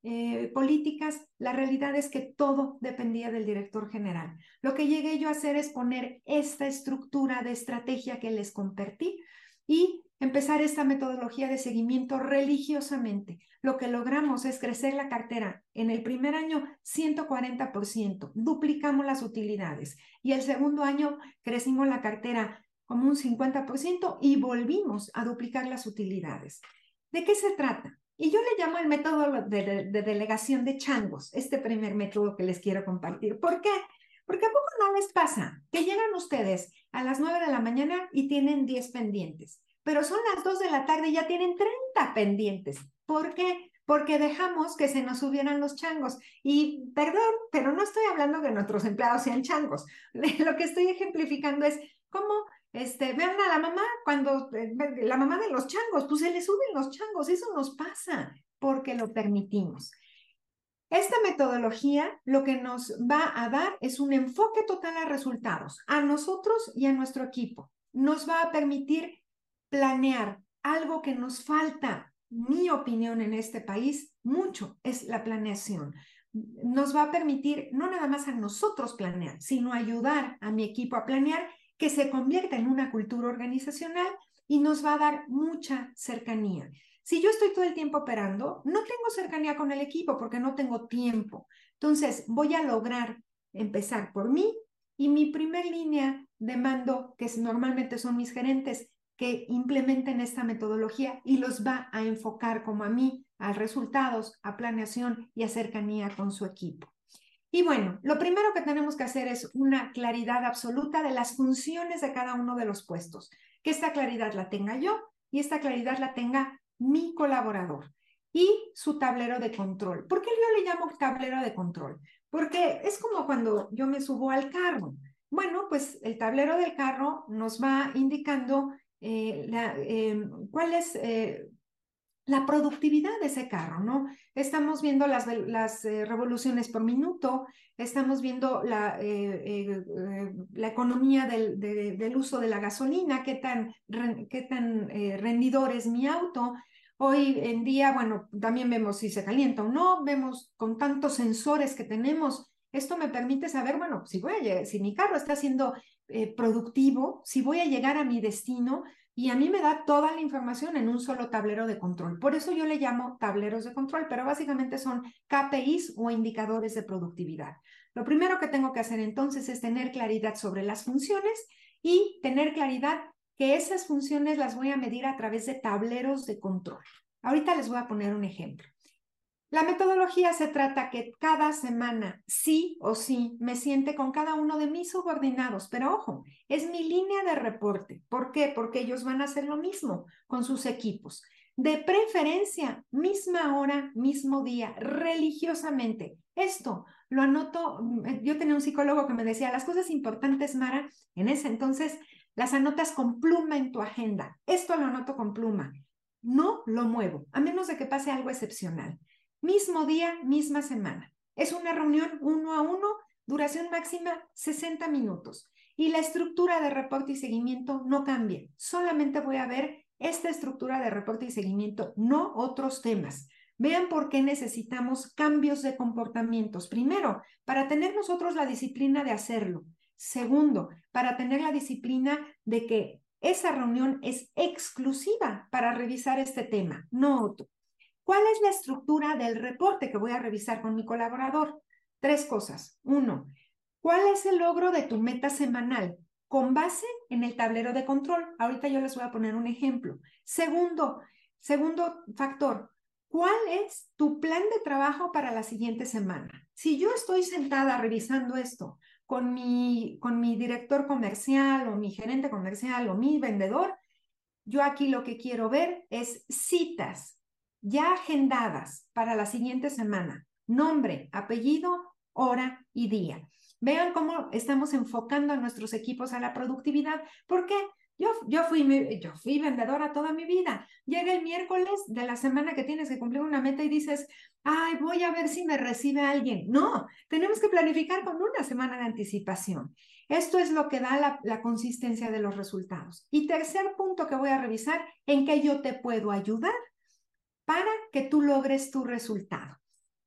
eh, políticas, la realidad es que todo dependía del director general. Lo que llegué yo a hacer es poner esta estructura de estrategia que les compartí y empezar esta metodología de seguimiento religiosamente. Lo que logramos es crecer la cartera en el primer año 140%, duplicamos las utilidades y el segundo año crecimos la cartera como un 50% y volvimos a duplicar las utilidades. ¿De qué se trata? Y yo le llamo el método de, delegación de changos, este primer método que les quiero compartir. ¿Por qué? Porque a poco no les pasa que llegan ustedes a las 9 de la mañana y tienen 10 pendientes, pero son las 2 de la tarde y ya tienen 30 pendientes. ¿Por qué? Porque dejamos que se nos subieran los changos. Y perdón, pero no estoy hablando que nuestros empleados sean changos. Lo que estoy ejemplificando es cómo este, vean a la mamá cuando, eh, la mamá de los changos, pues se le suben los changos, eso nos pasa porque lo permitimos. Esta metodología lo que nos va a dar es un enfoque total a resultados, a nosotros y a nuestro equipo. Nos va a permitir planear algo que nos falta, mi opinión en este país, mucho, es la planeación. Nos va a permitir no nada más a nosotros planear, sino ayudar a mi equipo a planear que se convierta en una cultura organizacional y nos va a dar mucha cercanía. Si yo estoy todo el tiempo operando, no tengo cercanía con el equipo porque no tengo tiempo. Entonces, voy a lograr empezar por mí y mi primer línea de mando, que normalmente son mis gerentes, que implementen esta metodología y los va a enfocar como a mí, a resultados, a planeación y a cercanía con su equipo. Y bueno, lo primero que tenemos que hacer es una claridad absoluta de las funciones de cada uno de los puestos. Que esta claridad la tenga yo y esta claridad la tenga mi colaborador y su tablero de control. ¿Por qué yo le llamo tablero de control? Porque es como cuando yo me subo al carro. Bueno, pues el tablero del carro nos va indicando eh, eh, cuál es eh, la productividad de ese carro, ¿no? Estamos viendo las, las eh, revoluciones por minuto, estamos viendo la, eh, eh, la economía del, del, uso de la gasolina, qué tan, qué tan rendidor es mi auto. Hoy en día, bueno, también vemos si se calienta o no, vemos con tantos sensores que tenemos. Esto me permite saber, bueno, si, voy a, si mi carro está siendo productivo, si voy a llegar a mi destino, y a mí me da toda la información en un solo tablero de control. Por eso yo le llamo tableros de control, pero básicamente son KPIs o indicadores de productividad. Lo primero que tengo que hacer entonces es tener claridad sobre las funciones y tener claridad que esas funciones las voy a medir a través de tableros de control. Ahorita les voy a poner un ejemplo. La metodología se trata que cada semana, sí o sí, me siente con cada uno de mis subordinados, pero ojo, es mi línea de reporte. ¿Por qué? Porque ellos van a hacer lo mismo con sus equipos. De preferencia, misma hora, mismo día, religiosamente. Esto lo anoto, mm, yo tenía un psicólogo que me decía, las cosas importantes, Mara, en ese entonces las anotas con pluma en tu agenda. Esto lo anoto con pluma. No lo muevo, a menos de que pase algo excepcional. Mismo día, misma semana. Es una reunión uno a uno, duración máxima 60 minutos. Y la estructura de reporte y seguimiento no cambia. Solamente voy a ver esta estructura de reporte y seguimiento, no otros temas. Vean por qué necesitamos cambios de comportamientos. Primero, para tener nosotros la disciplina de hacerlo. Segundo, para tener la disciplina de que esa reunión es exclusiva para revisar este tema, no otro. ¿Cuál es la estructura del reporte que voy a revisar con mi colaborador? Tres cosas. Uno, ¿cuál es el logro de tu meta semanal? Con base en el tablero de control. Ahorita yo les voy a poner un ejemplo. Segundo, segundo factor, ¿cuál es tu plan de trabajo para la siguiente semana? Si yo estoy sentada revisando esto con mi, con mi director comercial o mi gerente comercial o mi vendedor, yo aquí lo que quiero ver es citas ya agendadas para la siguiente semana. Nombre, apellido, hora y día. Vean cómo estamos enfocando a nuestros equipos a la productividad. ¿Por qué? Yo, yo, fui, yo fui vendedora toda mi vida. Llega el miércoles de la semana que tienes que cumplir una meta y dices, ay, voy a ver si me recibe alguien. No, tenemos que planificar con una semana de anticipación. Esto es lo que da la, la consistencia de los resultados. Y tercer punto que voy a revisar, en qué yo te puedo ayudar para que tú logres tu resultado.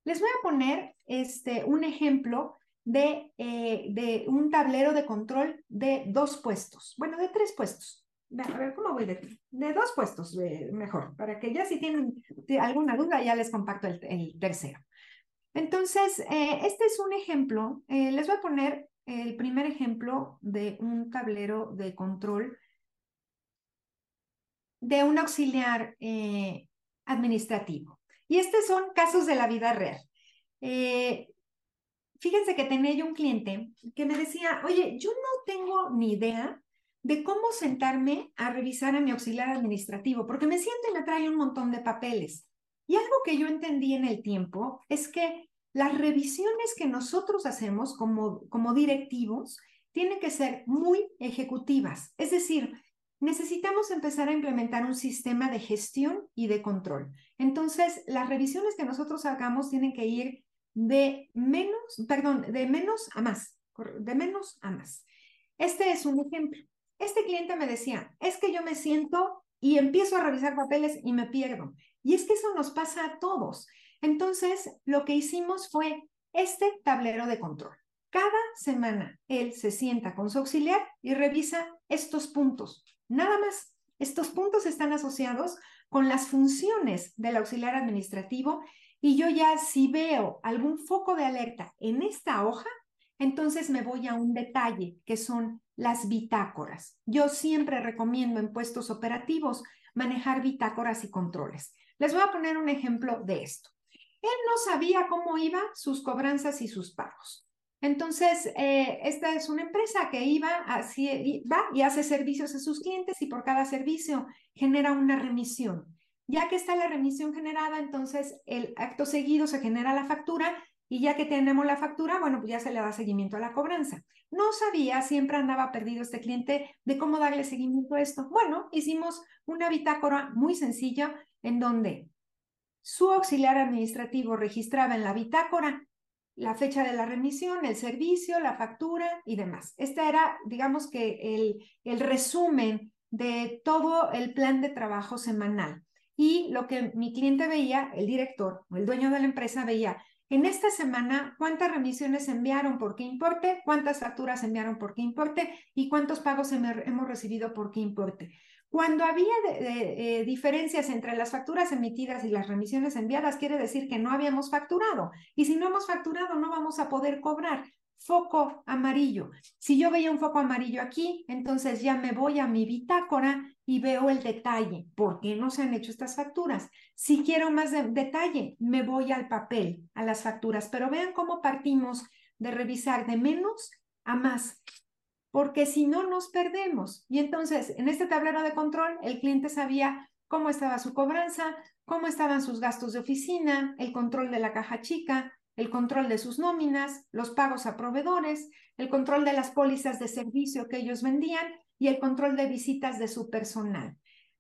Les voy a poner este, un ejemplo de, eh, de un tablero de control de dos puestos, bueno, de tres puestos. A ver, ¿cómo voy de, de dos puestos? mejor, para que ya si tienen alguna duda ya les comparto el, tercero. Entonces, eh, este es un ejemplo. Eh, les voy a poner el primer ejemplo de un tablero de control de un auxiliar administrativo. Y estos son casos de la vida real. Eh, fíjense que tenía yo un cliente que me decía, oye, yo no tengo ni idea de cómo sentarme a revisar a mi auxiliar administrativo, porque me siento y me trae un montón de papeles. Y algo que yo entendí en el tiempo es que las revisiones que nosotros hacemos como, como directivos tienen que ser muy ejecutivas. Es decir, necesitamos empezar a implementar un sistema de gestión y de control. Entonces, las revisiones que nosotros hagamos tienen que ir de menos, perdón, de menos a más, de menos a más. Este es un ejemplo. Este cliente me decía, es que yo me siento y empiezo a revisar papeles y me pierdo. Y es que eso nos pasa a todos. Entonces, lo que hicimos fue este tablero de control. Cada semana él se sienta con su auxiliar y revisa estos puntos. Nada más. Estos puntos están asociados con las funciones del auxiliar administrativo y yo ya si veo algún foco de alerta en esta hoja, entonces me voy a un detalle que son las bitácoras. Yo siempre recomiendo en puestos operativos manejar bitácoras y controles. Les voy a poner un ejemplo de esto. Él no sabía cómo iban sus cobranzas y sus pagos. Entonces, eh, esta es una empresa que iba, así, va y hace servicios a sus clientes y por cada servicio genera una remisión. Ya que está la remisión generada, entonces el acto seguido se genera la factura y ya que tenemos la factura, bueno, pues ya se le da seguimiento a la cobranza. No sabía, siempre andaba perdido este cliente de cómo darle seguimiento a esto. Bueno, hicimos una bitácora muy sencilla en donde su auxiliar administrativo registraba en la bitácora la fecha de la remisión, el servicio, la factura y demás. Este era, digamos que, el, el resumen de todo el plan de trabajo semanal. Y lo que mi cliente veía, el director o el dueño de la empresa veía, en esta semana, cuántas remisiones enviaron por qué importe, cuántas facturas enviaron por qué importe y cuántos pagos hemos recibido por qué importe. Cuando había eh, diferencias entre las facturas emitidas y las remisiones enviadas, quiere decir que no habíamos facturado. Y si no hemos facturado, no vamos a poder cobrar. Foco amarillo. Si yo veía un foco amarillo aquí, entonces ya me voy a mi bitácora y veo el detalle. ¿Por qué no se han hecho estas facturas? Si quiero más detalle, me voy al papel, a las facturas. Pero vean cómo partimos de revisar de menos a más porque si no nos perdemos. Y entonces, en este tablero de control, el cliente sabía cómo estaba su cobranza, cómo estaban sus gastos de oficina, el control de la caja chica, el control de sus nóminas, los pagos a proveedores, el control de las pólizas de servicio que ellos vendían y el control de visitas de su personal.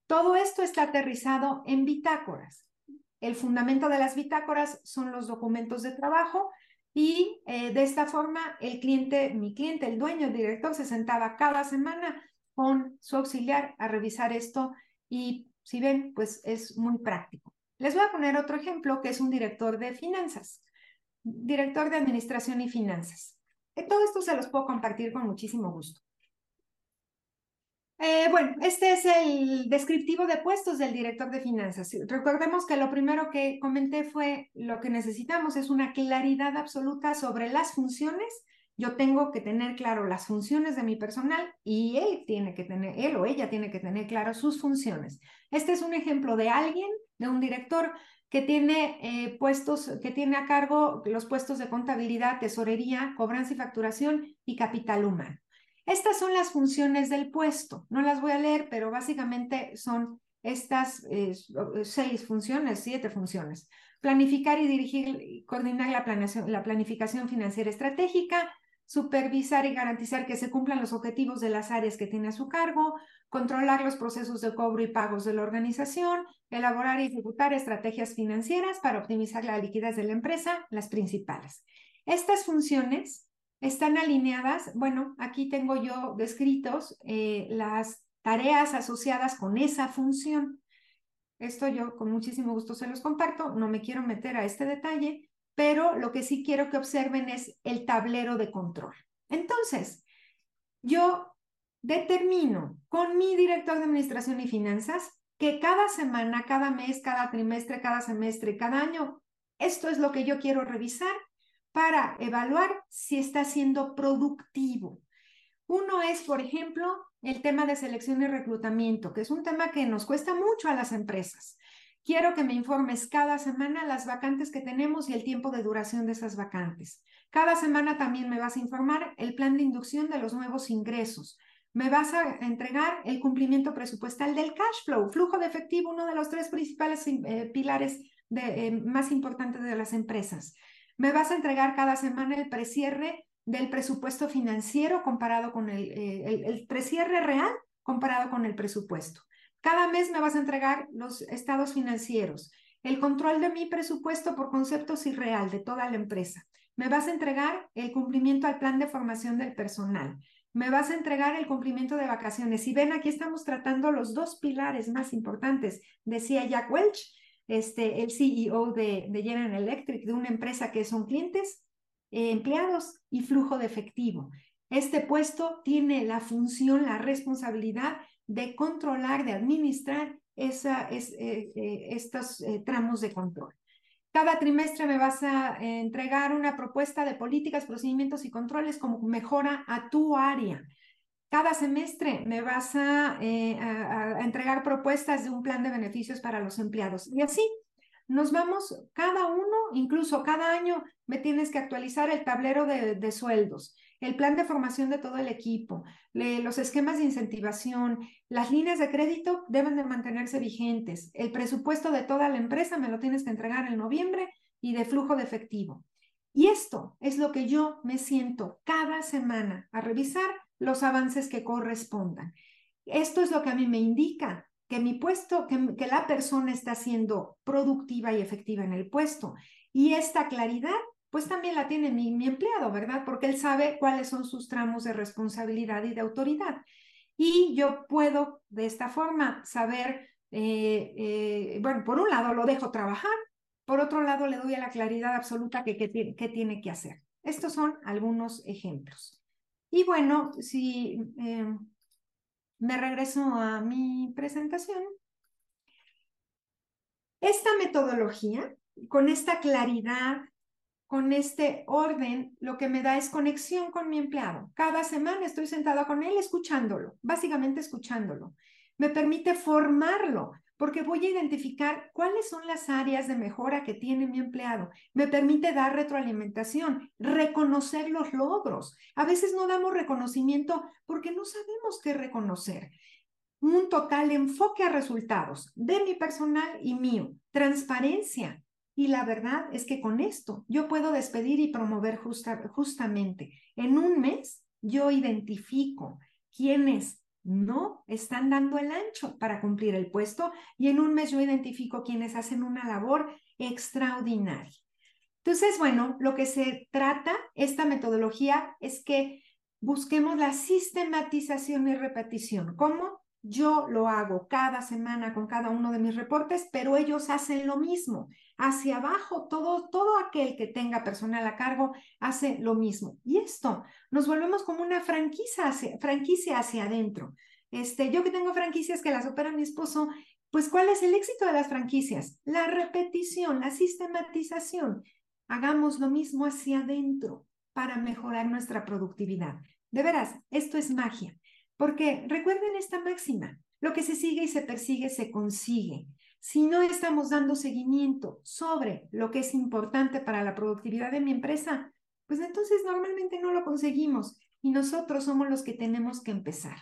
Todo esto está aterrizado en bitácoras. El fundamento de las bitácoras son los documentos de trabajo y eh, de esta forma, el cliente, mi cliente, el dueño, el director, se sentaba cada semana con su auxiliar a revisar esto y si ven, pues es muy práctico. Les voy a poner otro ejemplo que es un director de finanzas, director de administración y finanzas. Eh, todo esto se los puedo compartir con muchísimo gusto. Eh, bueno, este es el descriptivo de puestos del director de finanzas. Recordemos que lo primero que comenté fue lo que necesitamos es una claridad absoluta sobre las funciones. Yo tengo que tener claro las funciones de mi personal y él tiene que tener, él o ella tiene que tener claro sus funciones. Este es un ejemplo de alguien, de un director que tiene eh, puestos, que tiene a cargo los puestos de contabilidad, tesorería, cobranza y facturación y capital humano. Estas son las funciones del puesto. No las voy a leer, pero básicamente son estas eh, seis funciones, siete funciones. Planificar y dirigir, coordinar la planificación financiera estratégica, supervisar y garantizar que se cumplan los objetivos de las áreas que tiene a su cargo, controlar los procesos de cobro y pagos de la organización, elaborar y ejecutar estrategias financieras para optimizar la liquidez de la empresa, las principales. Estas funciones están alineadas, bueno, aquí tengo yo descritos eh, las tareas asociadas con esa función. Esto yo con muchísimo gusto se los comparto, no me quiero meter a este detalle, pero lo que sí quiero que observen es el tablero de control. Entonces, yo determino con mi director de administración y finanzas que cada semana, cada mes, cada trimestre, cada semestre, cada año, esto es lo que yo quiero revisar para evaluar si está siendo productivo. Uno es, por ejemplo, el tema de selección y reclutamiento, que es un tema que nos cuesta mucho a las empresas. Quiero que me informes cada semana las vacantes que tenemos y el tiempo de duración de esas vacantes. Cada semana también me vas a informar el plan de inducción de los nuevos ingresos. Me vas a entregar el cumplimiento presupuestal del cash flow, flujo de efectivo, uno de los tres principales eh, pilares eh, más importantes de las empresas. Me vas a entregar cada semana el precierre del presupuesto financiero comparado con el, eh, el, el precierre real comparado con el presupuesto. Cada mes me vas a entregar los estados financieros, el control de mi presupuesto por conceptos irreal de toda la empresa. Me vas a entregar el cumplimiento al plan de formación del personal. Me vas a entregar el cumplimiento de vacaciones. Y ven, aquí estamos tratando los dos pilares más importantes, decía Jack Welch, este, el CEO de, General Electric, de una empresa que son clientes, eh, empleados y flujo de efectivo. Este puesto tiene la función, la responsabilidad de controlar, de administrar esa, es, eh, eh, estos tramos de control. Cada trimestre me vas a entregar una propuesta de políticas, procedimientos y controles como mejora a tu área. Cada semestre me vas a, a, entregar propuestas de un plan de beneficios para los empleados. Y así nos vamos, cada uno, incluso cada año, me tienes que actualizar el tablero de, de sueldos el plan de formación de todo el equipo, los esquemas de incentivación, las líneas de crédito deben de mantenerse vigentes, el presupuesto de toda la empresa me lo tienes que entregar en noviembre y de flujo de efectivo. Y esto es lo que yo me siento cada semana a revisar los avances que correspondan. Esto es lo que a mí me indica que mi puesto, que, que la persona está siendo productiva y efectiva en el puesto. Y esta claridad pues también la tiene mi, empleado, ¿verdad? Porque él sabe cuáles son sus tramos de responsabilidad y de autoridad. Y yo puedo de esta forma saber, eh, eh, bueno, por un lado lo dejo trabajar, por otro lado le doy a la claridad absoluta que, que, tiene que hacer. Estos son algunos ejemplos. Y bueno, si eh, me regreso a mi presentación, esta metodología, con esta claridad con este orden, lo que me da es conexión con mi empleado. Cada semana estoy sentada con él escuchándolo, básicamente escuchándolo. Me permite formarlo porque voy a identificar cuáles son las áreas de mejora que tiene mi empleado. Me permite dar retroalimentación, reconocer los logros. A veces no damos reconocimiento porque no sabemos qué reconocer. Un total enfoque a resultados de mi personal y mío. Transparencia, y la verdad es que con esto yo puedo despedir y promover justamente. En un mes yo identifico quiénes no están dando el ancho para cumplir el puesto y en un mes yo identifico quienes hacen una labor extraordinaria. Entonces, bueno, lo que se trata, esta metodología, es que busquemos la sistematización y repetición. ¿Cómo? Yo lo hago cada semana con cada uno de mis reportes, pero ellos hacen lo mismo. Hacia abajo, todo, todo aquel que tenga personal a cargo hace lo mismo. Y esto nos volvemos como una franquicia hacia, franquicia hacia adentro. Este, yo que tengo franquicias que las opera mi esposo, pues ¿cuál es el éxito de las franquicias? La repetición, la sistematización. Hagamos lo mismo hacia adentro para mejorar nuestra productividad. De veras, esto es magia. Porque recuerden esta máxima, lo que se sigue y se persigue se consigue. Si no estamos dando seguimiento sobre lo que es importante para la productividad de mi empresa, pues entonces normalmente no lo conseguimos y nosotros somos los que tenemos que empezar.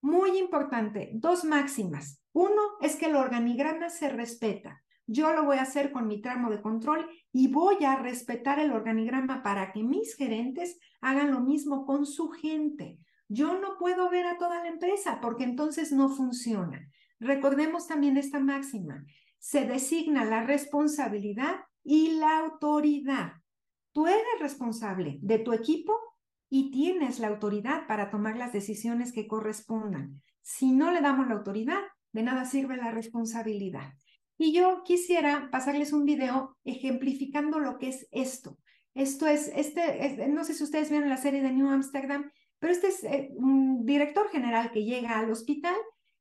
Muy importante, dos máximas. Uno es que el organigrama se respeta. Yo lo voy a hacer con mi tramo de control y voy a respetar el organigrama para que mis gerentes hagan lo mismo con su gente. Yo no puedo ver a toda la empresa porque entonces no funciona. Recordemos también esta máxima. Se designa la responsabilidad y la autoridad. Tú eres responsable de tu equipo y tienes la autoridad para tomar las decisiones que correspondan. Si no le damos la autoridad, de nada sirve la responsabilidad. Y yo quisiera pasarles un video ejemplificando lo que es esto. Esto es, este, no sé si ustedes vieron la serie de New Amsterdam, pero este es eh, un director general que llega al hospital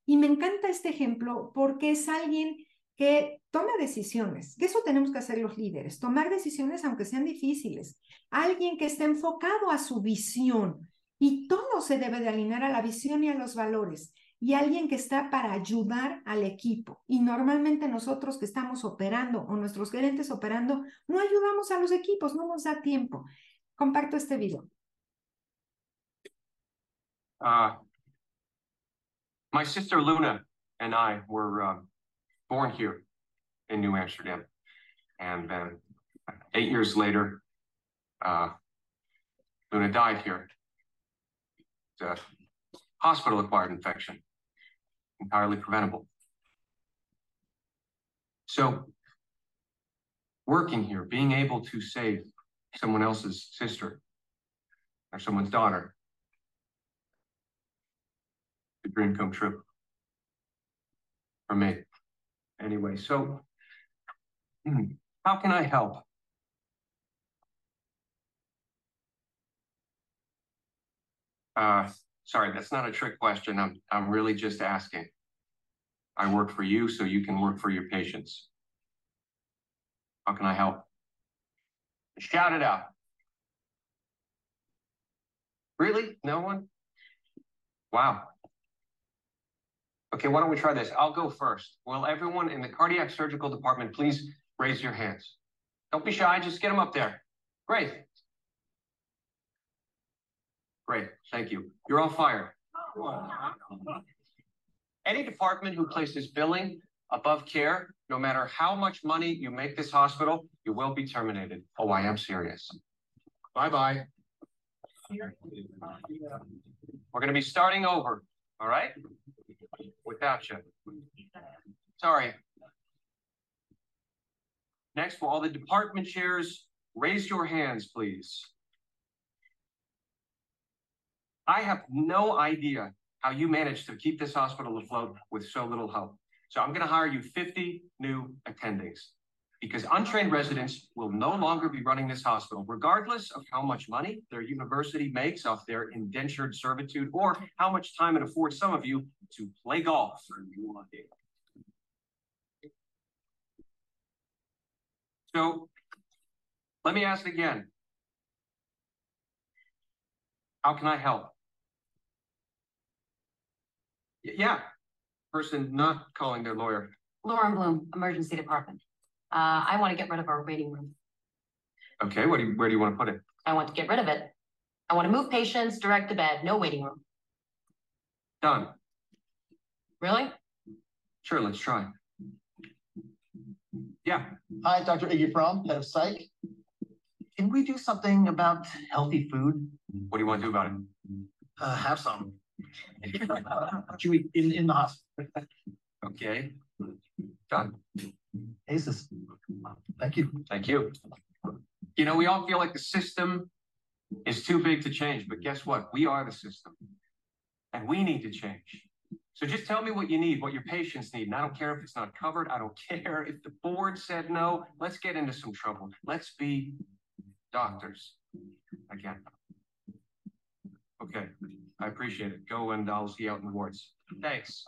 y me encanta este ejemplo porque es alguien que toma decisiones, que eso tenemos que hacer los líderes, tomar decisiones aunque sean difíciles. Alguien que esté enfocado a su visión y todo se debe de alinear a la visión y a los valores. Y alguien que está para ayudar al equipo. Y normalmente nosotros que estamos operando o nuestros gerentes operando, no ayudamos a los equipos, no nos da tiempo. Comparto este video. Uh, my sister Luna and I were uh, born here in New Amsterdam. And then eight years later, uh, Luna died here. Hospital acquired infection, entirely preventable. So, working here, being able to save someone else's sister or someone's daughter, dream come true for me. Anyway, so hmm, how can I help? Uh, sorry, that's not a trick question. I'm I'm really just asking. I work for you so you can work for your patients. How can I help? Shout it out. Really? No one? Wow. Okay, why don't we try this? I'll go first. Will everyone in the cardiac surgical department please raise your hands? Don't be shy, just get them up there. Great. Great, thank you. You're all fire. Any department who places billing above care, no matter how much money you make this hospital, you will be terminated. Oh, I am serious. Bye-bye. We're going to be starting over, all right? Without you. Sorry. Next, for all the department chairs raise your hands, please? I have no idea how you managed to keep this hospital afloat with so little help. So I'm going to hire you 50 new attendings because untrained residents will no longer be running this hospital, regardless of how much money their university makes off their indentured servitude or how much time it affords some of you to play golf. So let me ask again. How can I help? Yeah, person not calling their lawyer. Lauren Bloom, Emergency Department. Uh, I want to get rid of our waiting room. Okay, what do you, where do you want to put it? I want to get rid of it. I want to move patients direct to bed, no waiting room. Done. Really? Sure, let's try. Yeah. Hi, Dr. Iggy Fromm, head of psych. Can we do something about healthy food? What do you want to do about it? Uh, have some. What you eat in, in the hospital? Okay. Done. Aces. Thank you. Thank you. You know, we all feel like the system is too big to change, but guess what? We are the system. And we need to change. So just tell me what you need, what your patients need. And I don't care if it's not covered. I don't care if the board said no. Let's get into some trouble. Let's be doctors again. Okay, I appreciate it. Go and I'll see you out in the wards. Thanks.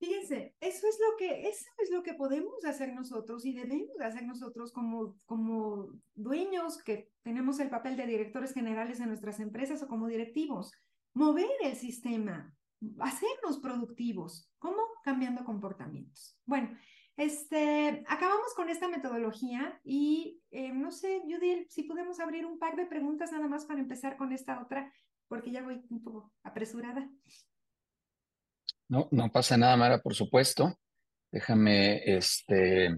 Fíjense, eso es lo que, eso es lo que podemos hacer nosotros y debemos hacer nosotros como, como dueños que tenemos el papel de directores generales en nuestras empresas o como directivos. Mover el sistema, hacernos productivos. ¿Cómo? Cambiando comportamientos. Bueno, este, acabamos con esta metodología y eh, no sé, Judy, si podemos abrir un par de preguntas nada más para empezar con esta otra porque ya voy un poco apresurada. No, no pasa nada, Mara, por supuesto. Déjame, este,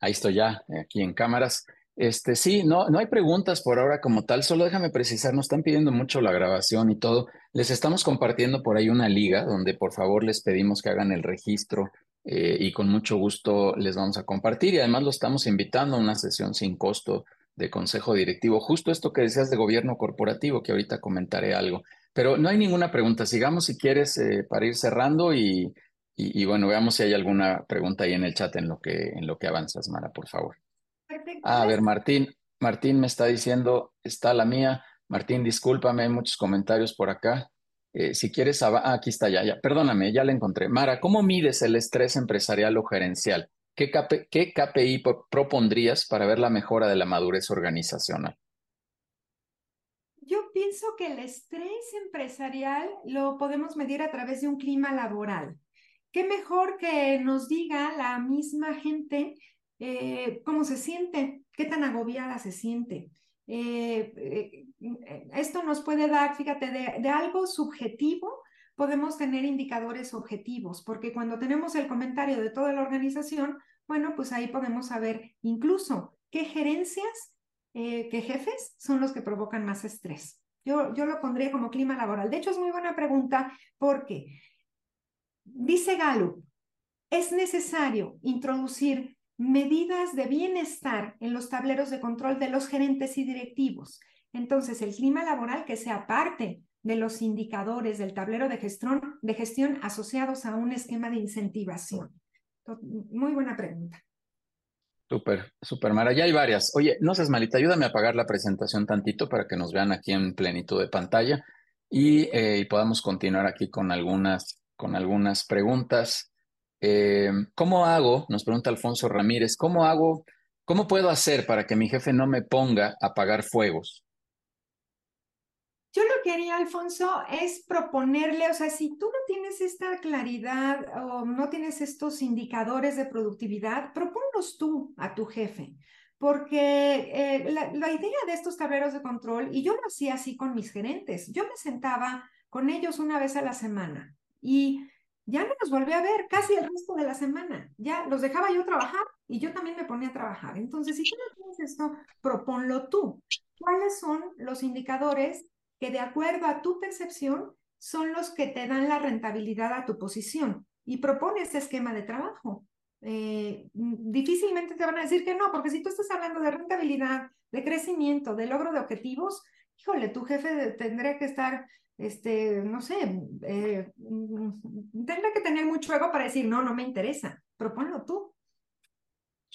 ahí estoy ya, aquí en cámaras. Este, sí, no, no hay preguntas por ahora como tal, solo déjame precisar, nos están pidiendo mucho la grabación y todo. Les estamos compartiendo por ahí una liga donde por favor les pedimos que hagan el registro eh, y con mucho gusto les vamos a compartir y además lo estamos invitando a una sesión sin costo de consejo directivo. Justo esto que decías de gobierno corporativo, que ahorita comentaré algo. Pero no hay ninguna pregunta. Sigamos si quieres eh, para ir cerrando y, y, y, bueno, veamos si hay alguna pregunta ahí en el chat en lo que, en lo que avanzas, Mara, por favor. Perfecto. A ver, Martín, Martín me está diciendo, está la mía. Martín, discúlpame, hay muchos comentarios por acá. Eh, si quieres, ah, aquí está ya, ya, perdóname, ya la encontré. Mara, ¿cómo mides el estrés empresarial o gerencial? ¿Qué, KP, qué KPI propondrías para ver la mejora de la madurez organizacional? Yo pienso que el estrés empresarial lo podemos medir a través de un clima laboral. ¿Qué mejor que nos diga la misma gente eh, cómo se siente, qué tan agobiada se siente. Eh, eh, esto nos puede dar, fíjate, de, de, algo subjetivo, podemos tener indicadores objetivos, porque cuando tenemos el comentario de toda la organización, bueno, pues ahí podemos saber incluso qué gerencias, qué jefes son los que provocan más estrés. Yo, yo lo pondría como clima laboral. De hecho, es muy buena pregunta porque dice Gallup, es necesario introducir medidas de bienestar en los tableros de control de los gerentes y directivos. Entonces, el clima laboral que sea parte de los indicadores del tablero de gestión, de gestión asociados a un esquema de incentivación. Muy buena pregunta. Súper, súper, Mara. Ya hay varias. Oye, no seas malita, ayúdame a apagar la presentación tantito para que nos vean aquí en plenitud de pantalla y, eh, y podamos continuar aquí con algunas, con algunas preguntas. Eh, ¿Cómo hago? Nos pregunta Alfonso Ramírez, ¿cómo hago? ¿Cómo puedo hacer para que mi jefe no me ponga a apagar fuegos? Yo lo que haría, Alfonso, es proponerle, o sea, si tú no tienes esta claridad o no tienes estos indicadores de productividad, proponlos tú a tu jefe. Porque eh, la, la idea de estos tableros de control, y yo lo hacía así con mis gerentes, yo me sentaba con ellos una vez a la semana y ya no los volví a ver casi el resto de la semana. Ya los dejaba yo trabajar y yo también me ponía a trabajar. Entonces, si tú no tienes esto, proponlo tú. ¿Cuáles son los indicadores que de acuerdo a tu percepción son los que te dan la rentabilidad a tu posición? Y propone ese esquema de trabajo. Eh, difícilmente te van a decir que no, porque si tú estás hablando de rentabilidad, de crecimiento, de logro de objetivos, híjole, tu jefe tendría que estar este, no sé, eh, tendrá que tener mucho ego para decir, no, no me interesa, proponlo tú.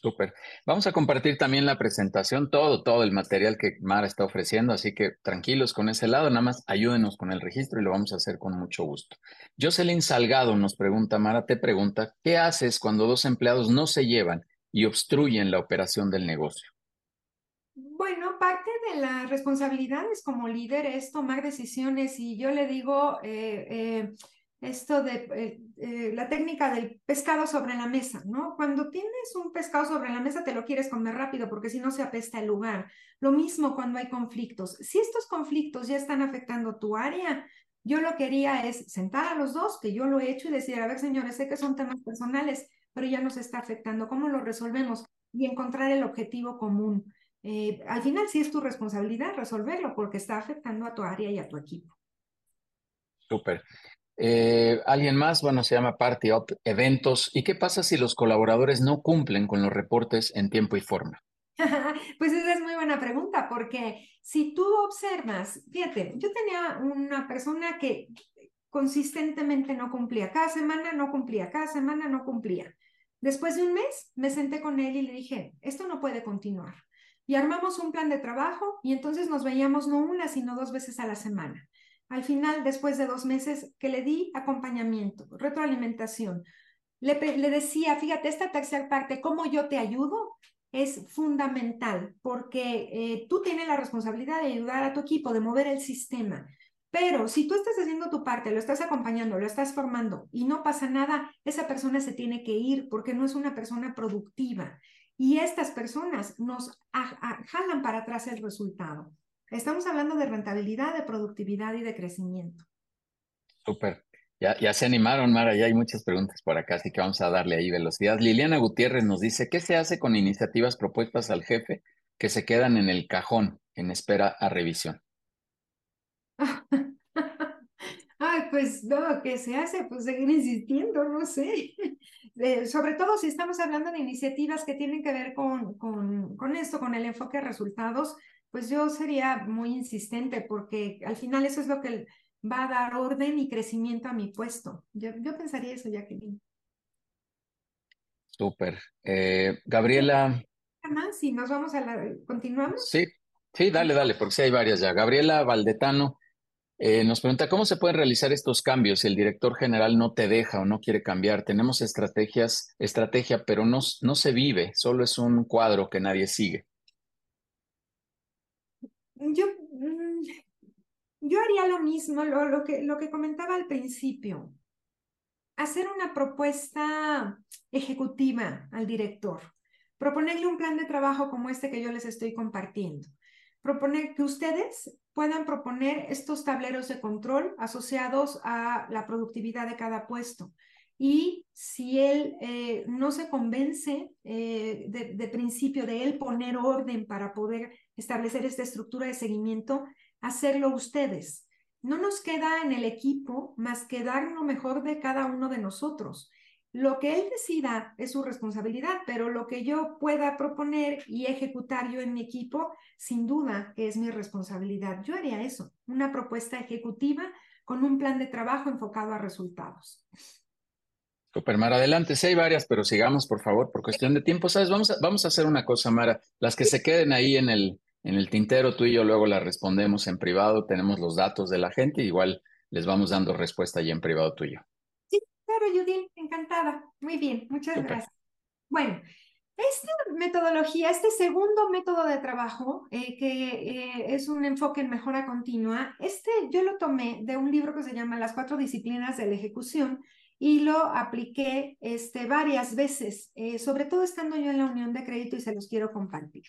Súper. Vamos a compartir también la presentación, todo, todo el material que Mara está ofreciendo, así que tranquilos con ese lado, nada más ayúdenos con el registro y lo vamos a hacer con mucho gusto. Jocelyn Salgado nos pregunta, Mara te pregunta, ¿qué haces cuando dos empleados no se llevan y obstruyen la operación del negocio? Bueno, parte de las responsabilidades como líder es tomar decisiones y yo le digo eh, eh, esto de eh, eh, la técnica del pescado sobre la mesa, ¿no? Cuando tienes un pescado sobre la mesa te lo quieres comer rápido porque si no se apesta el lugar. Lo mismo cuando hay conflictos. Si estos conflictos ya están afectando tu área, yo lo que haría es sentar a los dos, que yo lo he hecho, y decir, a ver, señores, sé que son temas personales, pero ya nos está afectando, ¿cómo lo resolvemos? Y encontrar el objetivo común. Eh, al final sí es tu responsabilidad resolverlo porque está afectando a tu área y a tu equipo. Súper. Eh, ¿Alguien más? Bueno, se llama Party Up Eventos. ¿Y qué pasa si los colaboradores no cumplen con los reportes en tiempo y forma? pues esa es muy buena pregunta porque si tú observas, fíjate, yo tenía una persona que consistentemente no cumplía, cada semana no cumplía, cada semana no cumplía. Después de un mes me senté con él y le dije, esto no puede continuar y armamos un plan de trabajo y entonces nos veíamos no una, sino dos veces a la semana. Al final, después de dos meses, que le di acompañamiento, retroalimentación, le, le decía, fíjate, esta tercera parte, ¿cómo yo te ayudo? Es fundamental porque eh, tú tienes la responsabilidad de ayudar a tu equipo, de mover el sistema. Pero si tú estás haciendo tu parte, lo estás acompañando, lo estás formando y no pasa nada, esa persona se tiene que ir porque no es una persona productiva y estas personas nos jalan para atrás el resultado. Estamos hablando de rentabilidad, de productividad y de crecimiento. Súper. Ya, ya se animaron, Mara, ya hay muchas preguntas por acá, así que vamos a darle ahí velocidad. Liliana Gutiérrez nos dice, ¿qué se hace con iniciativas propuestas al jefe que se quedan en el cajón en espera a revisión? Ay, pues no, ¿qué se hace? Pues seguir insistiendo, no sé. sobre todo si estamos hablando de iniciativas que tienen que ver con, con, con esto, con el enfoque de resultados, pues yo sería muy insistente porque al final eso es lo que va a dar orden y crecimiento a mi puesto. Yo, yo pensaría eso, Jacqueline. Súper. Eh, Gabriela. Si nos vamos a la. ¿Continuamos? Sí, sí, dale, dale, porque sí hay varias ya. Gabriela Valdetano eh, nos pregunta, ¿cómo se pueden realizar estos cambios si el director general no te deja o no quiere cambiar? Tenemos estrategias, estrategia, pero no, no se vive, solo es un cuadro que nadie sigue. Yo, mm, yo haría lo mismo, lo, que, lo que comentaba al principio. Hacer una propuesta ejecutiva al director. Proponerle un plan de trabajo como este que yo les estoy compartiendo. Proponer que ustedes puedan proponer estos tableros de control asociados a la productividad de cada puesto. Y si él eh, no se convence eh, de, principio de él poner orden para poder establecer esta estructura de seguimiento, hacerlo ustedes. No nos queda en el equipo más que dar lo mejor de cada uno de nosotros. Lo que él decida es su responsabilidad, pero lo que yo pueda proponer y ejecutar yo en mi equipo, sin duda es mi responsabilidad. Yo haría eso, una propuesta ejecutiva con un plan de trabajo enfocado a resultados. Super, Mara, adelante. Sí hay varias, pero sigamos, por favor, por cuestión de tiempo. ¿Sabes? Vamos a, vamos a hacer una cosa, Mara. Las que se queden ahí en el, en el tintero, tú y yo luego las respondemos en privado. Tenemos los datos de la gente, igual les vamos dando respuesta ahí en privado tú y yo. Sí, claro, Judith, encantada. Muy bien, muchas Super. gracias. Bueno, esta metodología, este segundo método de trabajo, eh, que eh, es un enfoque en mejora continua, este yo lo tomé de un libro que se llama Las cuatro disciplinas de la ejecución y lo apliqué este, varias veces, eh, sobre todo estando yo en la unión de crédito y se los quiero compartir.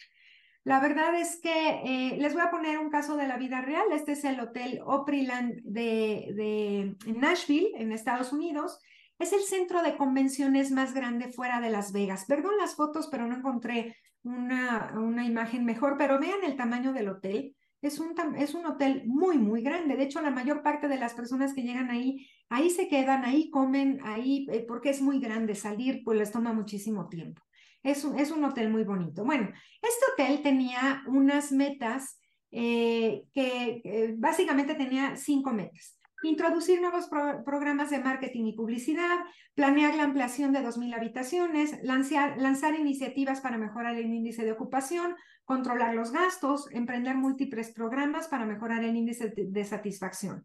La verdad es que eh, les voy a poner un caso de la vida real. Este es el Hotel Opryland de, de Nashville, en Estados Unidos. Es el centro de convenciones más grande fuera de Las Vegas. Perdón las fotos, pero no encontré una, una imagen mejor, pero vean el tamaño del hotel. Es un, es un hotel muy, muy grande. De hecho, la mayor parte de las personas que llegan ahí, ahí se quedan, ahí comen, ahí, eh, porque es muy grande. Salir, pues les toma muchísimo tiempo. Es un, es un hotel muy bonito. Bueno, este hotel tenía unas metas eh, que eh, básicamente tenía cinco metas. Introducir nuevos pro programas de marketing y publicidad, planear la ampliación de 2.000 habitaciones, lanzar, lanzar iniciativas para mejorar el índice de ocupación, controlar los gastos, emprender múltiples programas para mejorar el índice de, de satisfacción.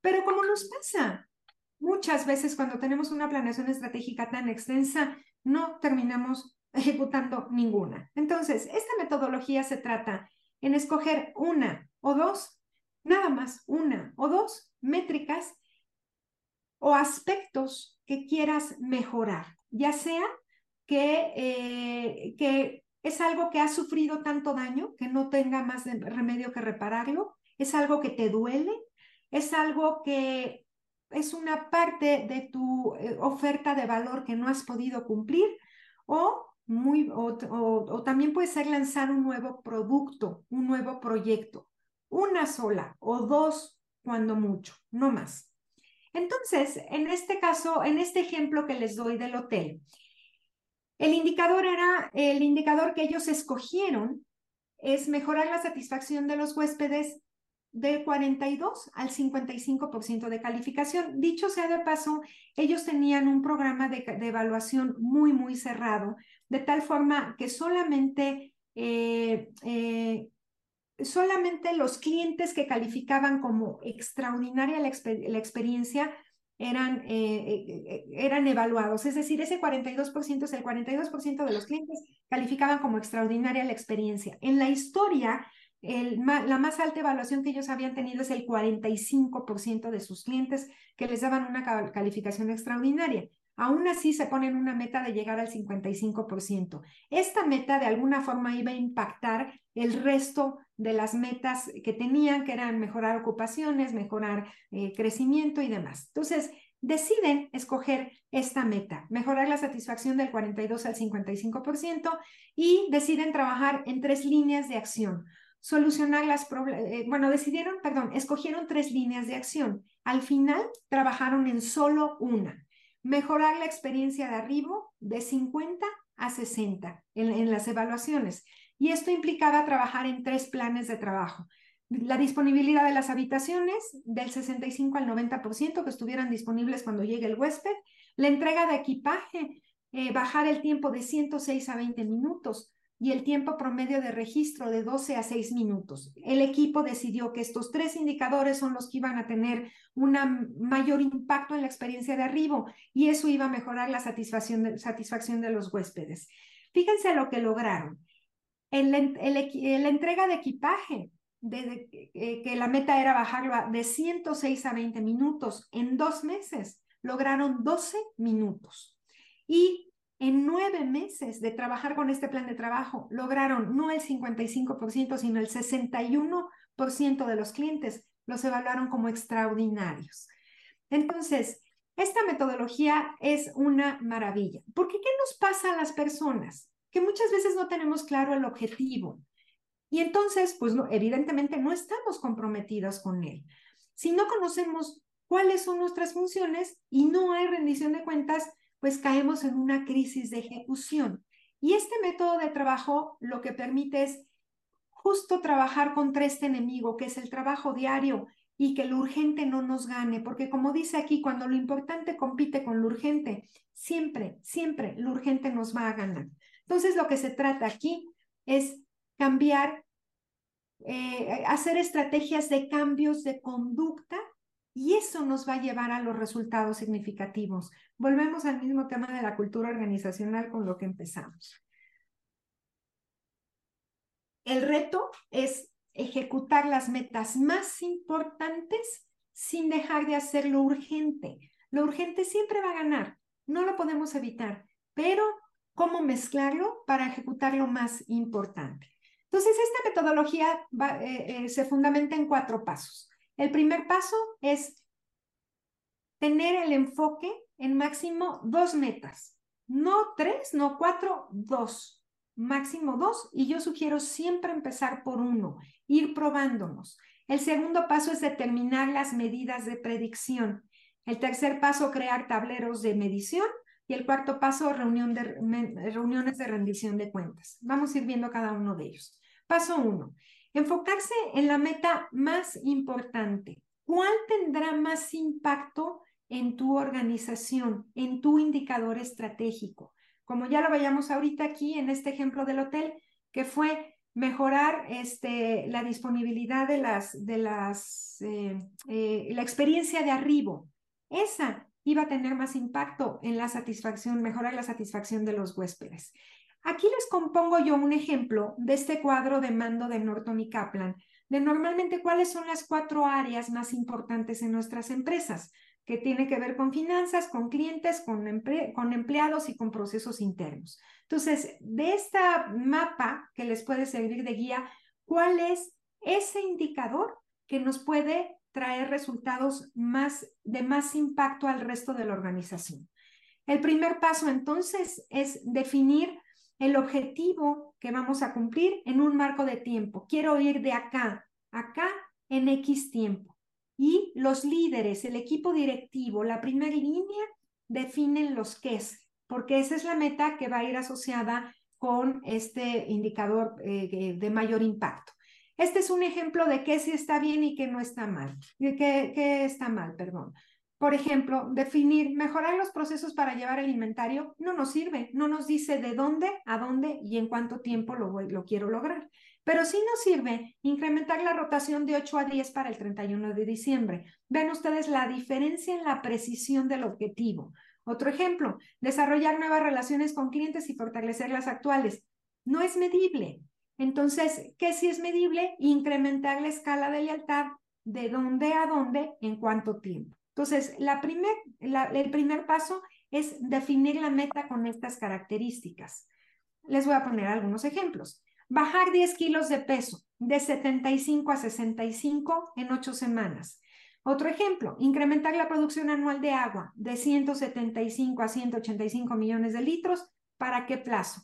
Pero como nos pasa muchas veces cuando tenemos una planeación estratégica tan extensa, no terminamos ejecutando ninguna. Entonces, esta metodología se trata en escoger una o dos, nada más una o dos métricas o aspectos que quieras mejorar, ya sea que, eh, que es algo que ha sufrido tanto daño que no tenga más remedio que repararlo, es algo que te duele, es algo que es una parte de tu eh, oferta de valor que no has podido cumplir o muy, o, o, también puede ser lanzar un nuevo producto, un nuevo proyecto, una sola o dos cuando mucho, no más. Entonces, en este caso, en este ejemplo que les doy del hotel, el indicador era, el indicador que ellos escogieron es mejorar la satisfacción de los huéspedes del 42 al 55% de calificación. Dicho sea de paso, ellos tenían un programa de, de evaluación muy, muy cerrado, de tal forma que solamente, eh, eh, solamente los clientes que calificaban como extraordinaria la, la experiencia eran, eh, eran evaluados. Es decir, ese 42% es el 42% de los clientes calificaban como extraordinaria la experiencia. En la historia, la más alta evaluación que ellos habían tenido es el 45% de sus clientes que les daban una calificación extraordinaria. Aún así se ponen una meta de llegar al 55%. Esta meta de alguna forma iba a impactar el resto de las metas que tenían, que eran mejorar ocupaciones, mejorar eh, crecimiento y demás. Entonces, deciden escoger esta meta, mejorar la satisfacción del 42 al 55% y deciden trabajar en tres líneas de acción. Solucionar las problemas, eh, bueno, decidieron, perdón, escogieron tres líneas de acción. Al final trabajaron en solo una mejorar la experiencia de arribo de 50 a 60 en, las evaluaciones. Y esto implicaba trabajar en tres planes de trabajo. La disponibilidad de las habitaciones del 65 al 90% que estuvieran disponibles cuando llegue el huésped, la entrega de equipaje, eh, bajar el tiempo de 106 a 20 minutos, y el tiempo promedio de registro de 12 a 6 minutos. El equipo decidió que estos tres indicadores son los que iban a tener un mayor impacto en la experiencia de arribo y eso iba a mejorar la satisfacción de, satisfacción de los huéspedes. Fíjense lo que lograron. En la, entrega de equipaje, eh, que la meta era bajarlo de 106 a 20 minutos en dos meses, lograron 12 minutos. Y en nueve meses de trabajar con este plan de trabajo, lograron no el 55%, sino el 61% de los clientes los evaluaron como extraordinarios. Entonces, esta metodología es una maravilla. Porque ¿qué nos pasa a las personas? Que muchas veces no tenemos claro el objetivo. Y entonces, pues evidentemente no estamos comprometidos con él. Si no conocemos cuáles son nuestras funciones y no hay rendición de cuentas, pues caemos en una crisis de ejecución. Y este método de trabajo lo que permite es justo trabajar contra este enemigo, que es el trabajo diario y que lo urgente no nos gane, porque como dice aquí, cuando lo importante compite con lo urgente, siempre, siempre lo urgente nos va a ganar. Entonces, lo que se trata aquí es cambiar, eh, hacer estrategias de cambios de conducta y eso nos va a llevar a los resultados significativos. Volvemos al mismo tema de la cultura organizacional con lo que empezamos. El reto es ejecutar las metas más importantes sin dejar de hacer lo urgente. Lo urgente siempre va a ganar, no lo podemos evitar, pero cómo mezclarlo para ejecutar lo más importante. Entonces, esta metodología eh, eh, se fundamenta en cuatro pasos. El primer paso es tener el enfoque en máximo dos metas. No tres, no cuatro, dos. Máximo dos. Y yo sugiero siempre empezar por uno, ir probándonos. El segundo paso es determinar las medidas de predicción. El tercer paso, crear tableros de medición. Y el cuarto paso, reunión de, reuniones de rendición de cuentas. Vamos a ir viendo cada uno de ellos. Paso uno, Enfocarse en la meta más importante. ¿Cuál tendrá más impacto en tu organización, en tu indicador estratégico? Como ya lo veíamos ahorita aquí en este ejemplo del hotel, que fue mejorar este, la disponibilidad de las, eh, eh, la experiencia de arribo. Esa iba a tener más impacto en la satisfacción, mejorar la satisfacción de los huéspedes. Aquí les compongo yo un ejemplo de este cuadro de mando de Norton y Kaplan, de normalmente cuáles son las cuatro áreas más importantes en nuestras empresas, que tiene que ver con finanzas, con clientes, con, empleados y con procesos internos. Entonces, de esta mapa que les puede servir de guía, ¿cuál es ese indicador que nos puede traer resultados más de más impacto al resto de la organización? El primer paso entonces es definir el objetivo que vamos a cumplir en un marco de tiempo. Quiero ir de acá, acá en X tiempo. Y los líderes, el equipo directivo, la primera línea, definen los qué es, porque esa es la meta que va a ir asociada con este indicador eh, de mayor impacto. Este es un ejemplo de qué sí está bien y qué no está mal, de qué, qué está mal, perdón. Por ejemplo, definir, mejorar los procesos para llevar el inventario no nos sirve, no nos dice de dónde, a dónde y en cuánto tiempo lo, lo quiero lograr. Pero sí nos sirve incrementar la rotación de 8 a 10 para el 31 de diciembre. Ven ustedes la diferencia en la precisión del objetivo. Otro ejemplo, desarrollar nuevas relaciones con clientes y fortalecer las actuales. No es medible. Entonces, ¿qué sí es medible? Incrementar la escala de lealtad de dónde a dónde en cuánto tiempo. Entonces, el primer paso es definir la meta con estas características. Les voy a poner algunos ejemplos. Bajar 10 kilos de peso de 75 a 65 en 8 semanas. Otro ejemplo, incrementar la producción anual de agua de 175 a 185 millones de litros. ¿Para qué plazo?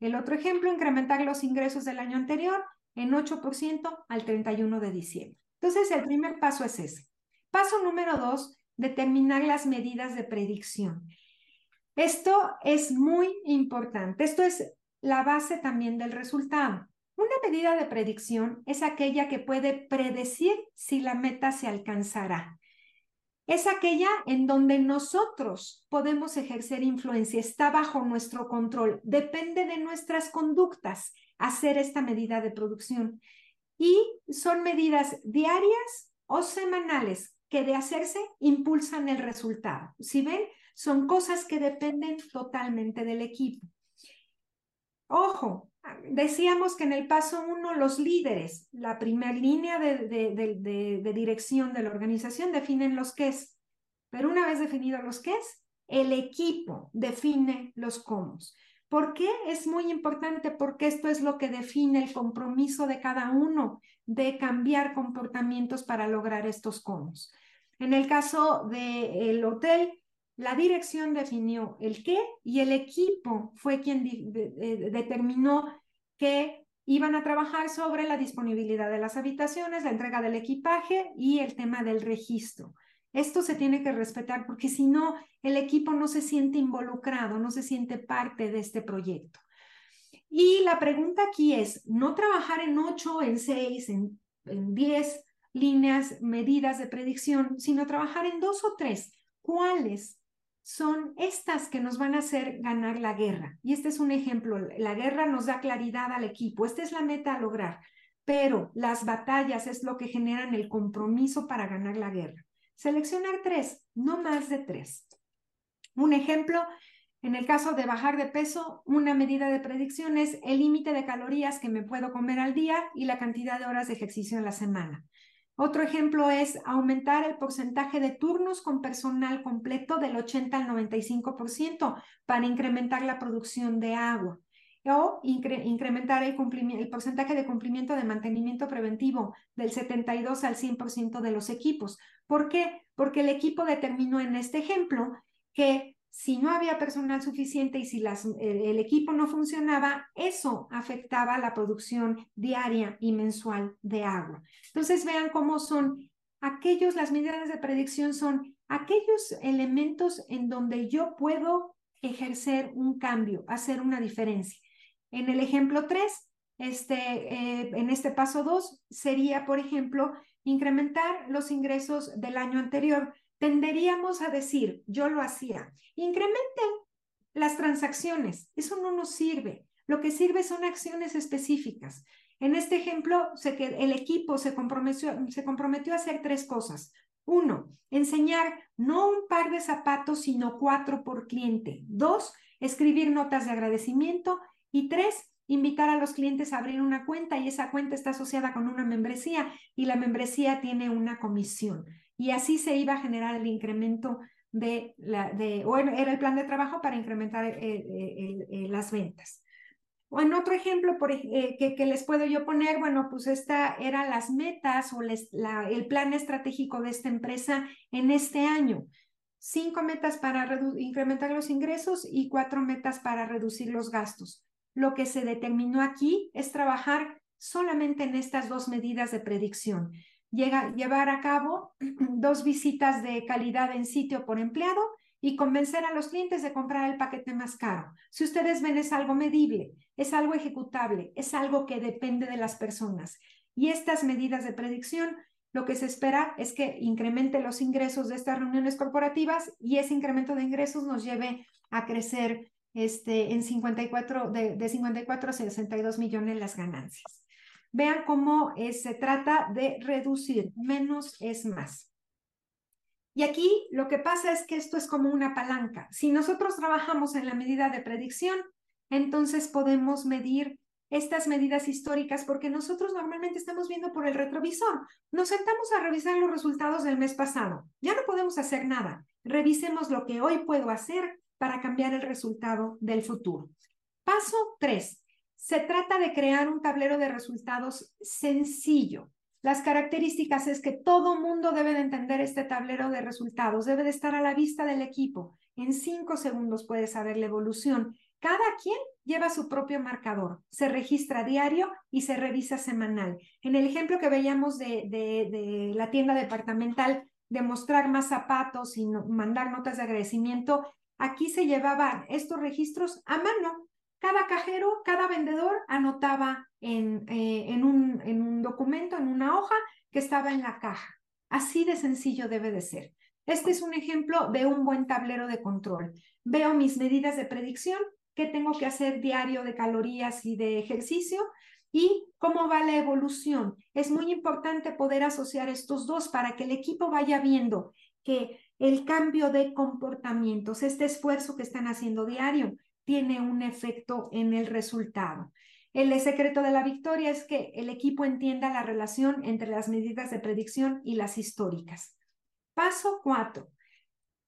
El otro ejemplo, incrementar los ingresos del año anterior en 8% al 31 de diciembre. Entonces, el primer paso es ese. Paso número dos, determinar las medidas de predicción. Esto es muy importante. Esto es la base también del resultado. Una medida de predicción es aquella que puede predecir si la meta se alcanzará. Es aquella en donde nosotros podemos ejercer influencia, está bajo nuestro control, depende de nuestras conductas hacer esta medida de producción. Y son medidas diarias o semanales que de hacerse impulsan el resultado. Si ven, son cosas que dependen totalmente del equipo. Ojo, decíamos que en el paso uno los líderes, la primera línea de, dirección de la organización definen los qué es, pero una vez definido los qué es, el equipo define los cómo. ¿Por qué es muy importante? Porque esto es lo que define el compromiso de cada uno de cambiar comportamientos para lograr estos cómo. En el caso del hotel, la dirección definió el qué y el equipo fue quien determinó que iban a trabajar sobre la disponibilidad de las habitaciones, la entrega del equipaje y el tema del registro. Esto se tiene que respetar porque si no, el equipo no se siente involucrado, no se siente parte de este proyecto. Y la pregunta aquí es, no trabajar en ocho, en seis, en, en diez líneas, medidas de predicción, sino trabajar en dos o tres. ¿Cuáles son estas que nos van a hacer ganar la guerra. Y este es un ejemplo. La guerra nos da claridad al equipo. Esta es la meta a lograr. Pero las batallas es lo que generan el compromiso para ganar la guerra. Seleccionar tres, no más de tres. Un ejemplo, en el caso de bajar de peso, una medida de predicción es el límite de calorías que me puedo comer al día y la cantidad de horas de ejercicio en la semana. Otro ejemplo es aumentar el porcentaje de turnos con personal completo del 80 al 95% para incrementar la producción de agua o incrementar el, el, porcentaje de cumplimiento de mantenimiento preventivo del 72 al 100% de los equipos. ¿Por qué? Porque el equipo determinó en este ejemplo que si no había personal suficiente y si las, el, equipo no funcionaba, eso afectaba la producción diaria y mensual de agua. Entonces vean cómo son aquellos, las medidas de predicción son aquellos elementos en donde yo puedo ejercer un cambio, hacer una diferencia. En el ejemplo 3, este, eh, en este paso 2, sería, por ejemplo, incrementar los ingresos del año anterior tenderíamos a decir, yo lo hacía, incrementen las transacciones, eso no nos sirve. Lo que sirve son acciones específicas. En este ejemplo, el equipo se comprometió a hacer tres cosas. Uno, enseñar no un par de zapatos, sino cuatro por cliente. Dos, escribir notas de agradecimiento. Y tres, invitar a los clientes a abrir una cuenta y esa cuenta está asociada con una membresía y la membresía tiene una comisión y así se iba a generar el incremento de, la, de o era el plan de trabajo para incrementar eh, eh, eh, las ventas. O en otro ejemplo que, les puedo yo poner, bueno, pues esta eran las metas o el plan estratégico de esta empresa en este año. Cinco metas para incrementar los ingresos y cuatro metas para reducir los gastos. Lo que se determinó aquí es trabajar solamente en estas dos medidas de predicción llevar a cabo dos visitas de calidad en sitio por empleado y convencer a los clientes de comprar el paquete más caro. Si ustedes ven, es algo medible, es algo ejecutable, es algo que depende de las personas. Y estas medidas de predicción, lo que se espera es que incremente los ingresos de estas reuniones corporativas y ese incremento de ingresos nos lleve a crecer este, en 54, de, de 54 a 62 millones las ganancias. Vean cómo eh, se trata de reducir, menos es más. Y aquí lo que pasa es que esto es como una palanca. Si nosotros trabajamos en la medida de predicción, entonces podemos medir estas medidas históricas porque nosotros normalmente estamos viendo por el retrovisor. Nos sentamos a revisar los resultados del mes pasado. Ya no podemos hacer nada. Revisemos lo que hoy puedo hacer para cambiar el resultado del futuro. Paso 3. Se trata de crear un tablero de resultados sencillo. Las características es que todo mundo debe de entender este tablero de resultados, debe de estar a la vista del equipo. En cinco segundos puede saber la evolución. Cada quien lleva su propio marcador, se registra diario y se revisa semanal. En el ejemplo que veíamos de, de, la tienda departamental, de mostrar más zapatos y mandar notas de agradecimiento, aquí se llevaban estos registros a mano. Cada cajero, cada vendedor anotaba en, eh, en, un, en un documento, en una hoja que estaba en la caja. Así de sencillo debe de ser. Este es un ejemplo de un buen tablero de control. Veo mis medidas de predicción, qué tengo que hacer diario de calorías y de ejercicio y cómo va la evolución. Es muy importante poder asociar estos dos para que el equipo vaya viendo que el cambio de comportamientos, este esfuerzo que están haciendo diario, tiene un efecto en el resultado. El secreto de la victoria es que el equipo entienda la relación entre las medidas de predicción y las históricas. Paso cuatro,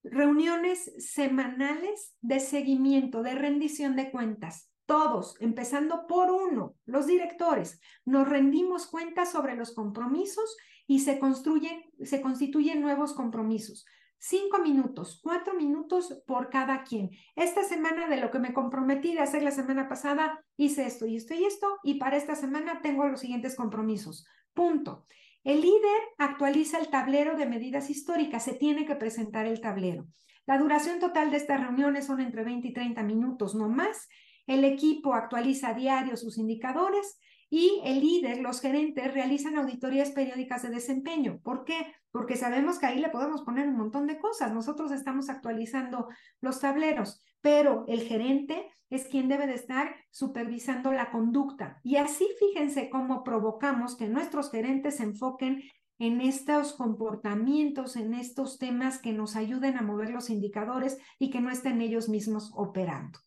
reuniones semanales de seguimiento, de rendición de cuentas. Todos, empezando por uno, los directores, nos rendimos cuentas sobre los compromisos y se construyen, se constituyen nuevos compromisos. Cinco minutos, cuatro minutos por cada quien. Esta semana de lo que me comprometí de hacer la semana pasada, hice esto y esto y esto, y para esta semana tengo los siguientes compromisos. Punto. El líder actualiza el tablero de medidas históricas, se tiene que presentar el tablero. La duración total de estas reuniones son entre 20 y 30 minutos, no más. El equipo actualiza a diario sus indicadores y el líder, los gerentes, realizan auditorías periódicas de desempeño. ¿Por qué? Porque sabemos que ahí le podemos poner un montón de cosas. Nosotros estamos actualizando los tableros, pero el gerente es quien debe de estar supervisando la conducta. Y así fíjense cómo provocamos que nuestros gerentes se enfoquen en estos comportamientos, en estos temas que nos ayuden a mover los indicadores y que no estén ellos mismos operando.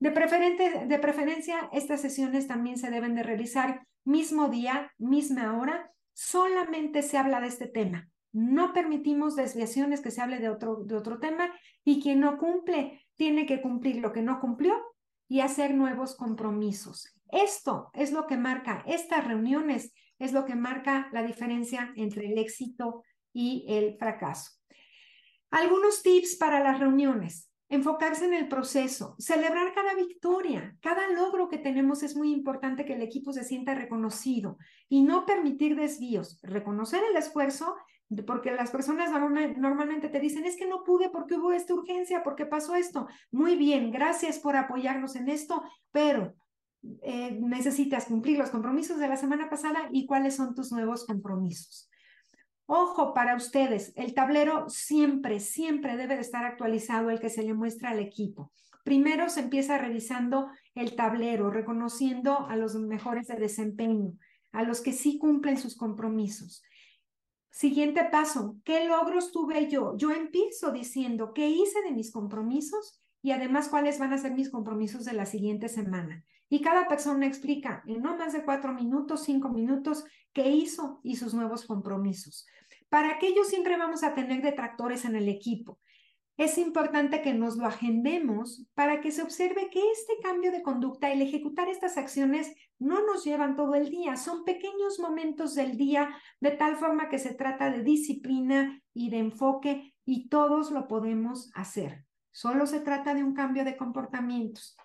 De, de preferencia, estas sesiones también se deben de realizar mismo día, misma hora. Solamente se habla de este tema. No permitimos desviaciones que se hable de otro, de otro tema y quien no cumple tiene que cumplir lo que no cumplió y hacer nuevos compromisos. Esto es lo que marca, estas reuniones es lo que marca la diferencia entre el éxito y el fracaso. Algunos tips para las reuniones. Enfocarse en el proceso, celebrar cada victoria, cada logro que tenemos es muy importante que el equipo se sienta reconocido y no permitir desvíos, reconocer el esfuerzo porque las personas normalmente te dicen, es que no pude porque hubo esta urgencia, porque pasó esto. Muy bien, gracias por apoyarnos en esto, pero eh, necesitas cumplir los compromisos de la semana pasada y cuáles son tus nuevos compromisos. Ojo para ustedes, el tablero siempre, siempre debe de estar actualizado el que se le muestra al equipo. Primero se empieza revisando el tablero, reconociendo a los mejores de desempeño, a los que sí cumplen sus compromisos. Siguiente paso, ¿qué logros tuve yo? Yo empiezo diciendo qué hice de mis compromisos y además cuáles van a ser mis compromisos de la siguiente semana. Y cada persona explica en no más de cuatro minutos, cinco minutos, qué hizo y sus nuevos compromisos. Para aquello siempre vamos a tener detractores en el equipo es importante que nos lo agendemos para que se observe que este cambio de conducta, el ejecutar estas acciones, no nos llevan todo el día, son pequeños momentos del día, de tal forma que se trata de disciplina y de enfoque y todos lo podemos hacer. Solo se trata de un cambio de comportamientos.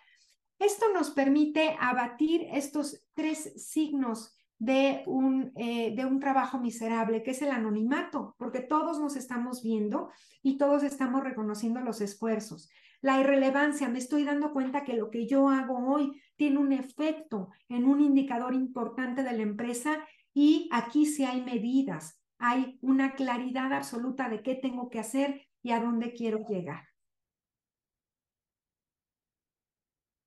Esto nos permite abatir estos tres signos de un, eh, de un trabajo miserable, que es el anonimato, porque todos nos estamos viendo y todos estamos reconociendo los esfuerzos. La irrelevancia, me estoy dando cuenta que lo que yo hago hoy tiene un efecto en un indicador importante de la empresa y aquí sí hay medidas, hay una claridad absoluta de qué tengo que hacer y a dónde quiero llegar.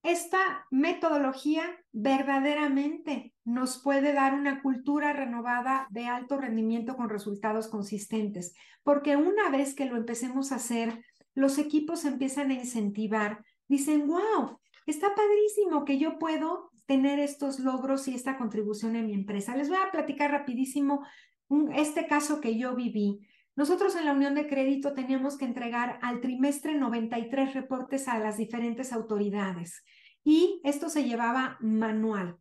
Esta metodología verdaderamente nos puede dar una cultura renovada de alto rendimiento con resultados consistentes, porque una vez que lo empecemos a hacer, los equipos empiezan a incentivar, dicen, wow, está padrísimo que yo puedo tener estos logros y esta contribución en mi empresa. Les voy a platicar rapidísimo un, este caso que yo viví. Nosotros en la Unión de Crédito teníamos que entregar al trimestre 93 reportes a las diferentes autoridades y esto se llevaba manual.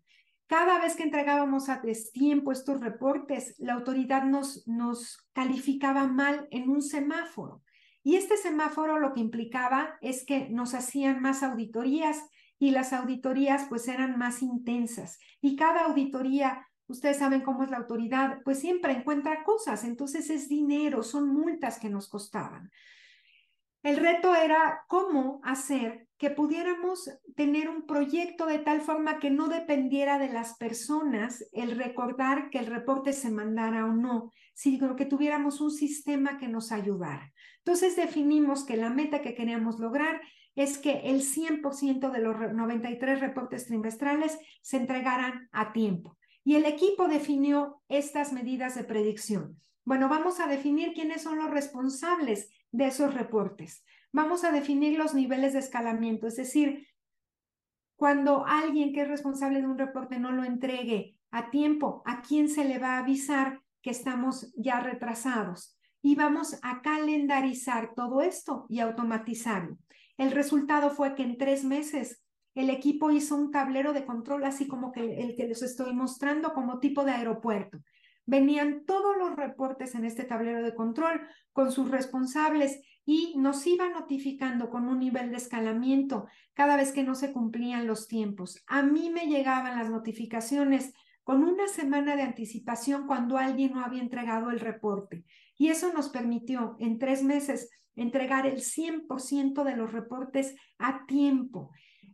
Cada vez que entregábamos a destiempo estos reportes, la autoridad nos, nos calificaba mal en un semáforo. Y este semáforo lo que implicaba es que nos hacían más auditorías y las auditorías pues eran más intensas. Y cada auditoría Ustedes saben cómo es la autoridad, pues siempre encuentra cosas, entonces es dinero, son multas que nos costaban. El reto era cómo hacer que pudiéramos tener un proyecto de tal forma que no dependiera de las personas el recordar que el reporte se mandara o no, sino que tuviéramos un sistema que nos ayudara. Entonces definimos que la meta que queríamos lograr es que el 100% de los 93 reportes trimestrales se entregaran a tiempo y el equipo definió estas medidas de predicción. Bueno, vamos a definir quiénes son los responsables de esos reportes. Vamos a definir los niveles de escalamiento, es decir, cuando alguien que es responsable de un reporte no lo entregue a tiempo, ¿a quién se le va a avisar que estamos ya retrasados? Y vamos a calendarizar todo esto y automatizarlo. El resultado fue que en tres meses el equipo hizo un tablero de control, así como que el que les estoy mostrando como tipo de aeropuerto. Venían todos los reportes en este tablero de control con sus responsables y nos iba notificando con un nivel de escalamiento cada vez que no se cumplían los tiempos. A mí me llegaban las notificaciones con una semana de anticipación cuando alguien no había entregado el reporte. Y eso nos permitió en tres meses entregar el 100% de los reportes a tiempo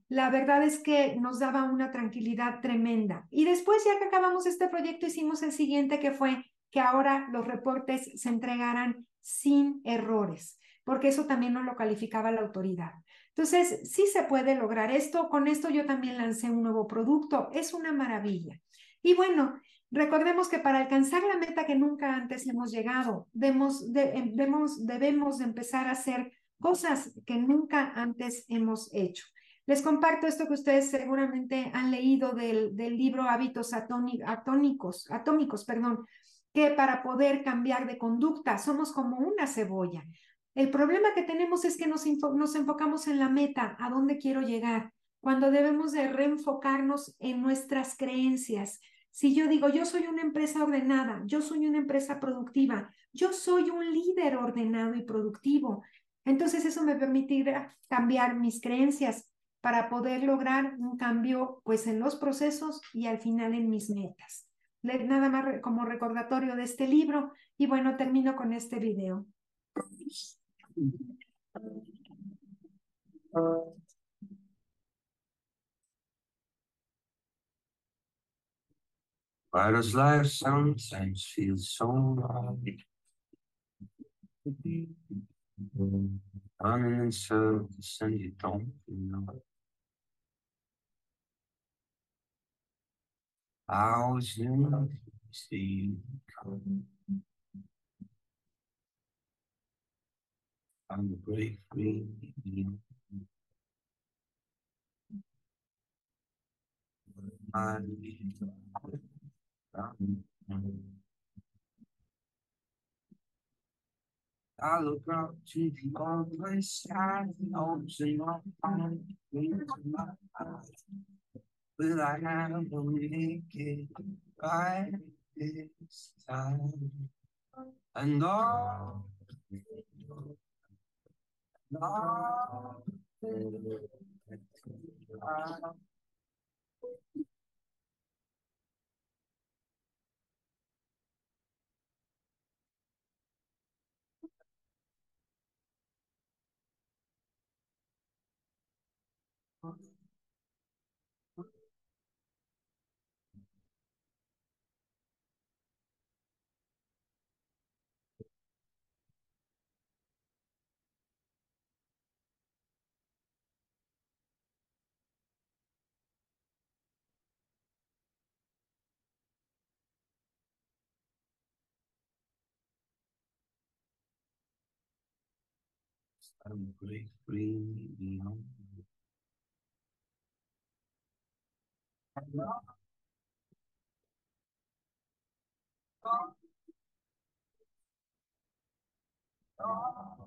la verdad es que nos daba una tranquilidad tremenda. Y después, ya que acabamos este proyecto, hicimos el siguiente, que fue que ahora los reportes se entregaran sin errores, porque eso también nos lo calificaba la autoridad. Entonces, sí se puede lograr esto. Con esto yo también lancé un nuevo producto. Es una maravilla. Y bueno, recordemos que para alcanzar la meta que nunca antes hemos llegado, debemos, debemos, debemos de empezar a hacer cosas que nunca antes hemos hecho. Les comparto esto que ustedes seguramente han leído del, del libro Hábitos atónicos, atómicos, perdón, que para poder cambiar de conducta somos como una cebolla. El problema que tenemos es que nos, nos enfocamos en la meta, a dónde quiero llegar, cuando debemos de reenfocarnos en nuestras creencias. Si yo digo, yo soy una empresa ordenada, yo soy una empresa productiva, yo soy un líder ordenado y productivo, entonces eso me permitirá cambiar mis creencias, para poder lograr un cambio pues en los procesos y al final en mis metas. Nada más como recordatorio de este libro y bueno, termino con este video. Does life sometimes feel so wrong? Running in circles and you don't know. thousand see I'm grateful. I look up to the other side, and see my eyes. Will I make it right this time? And all, and all, I'm free, free, you know. Oh. Oh.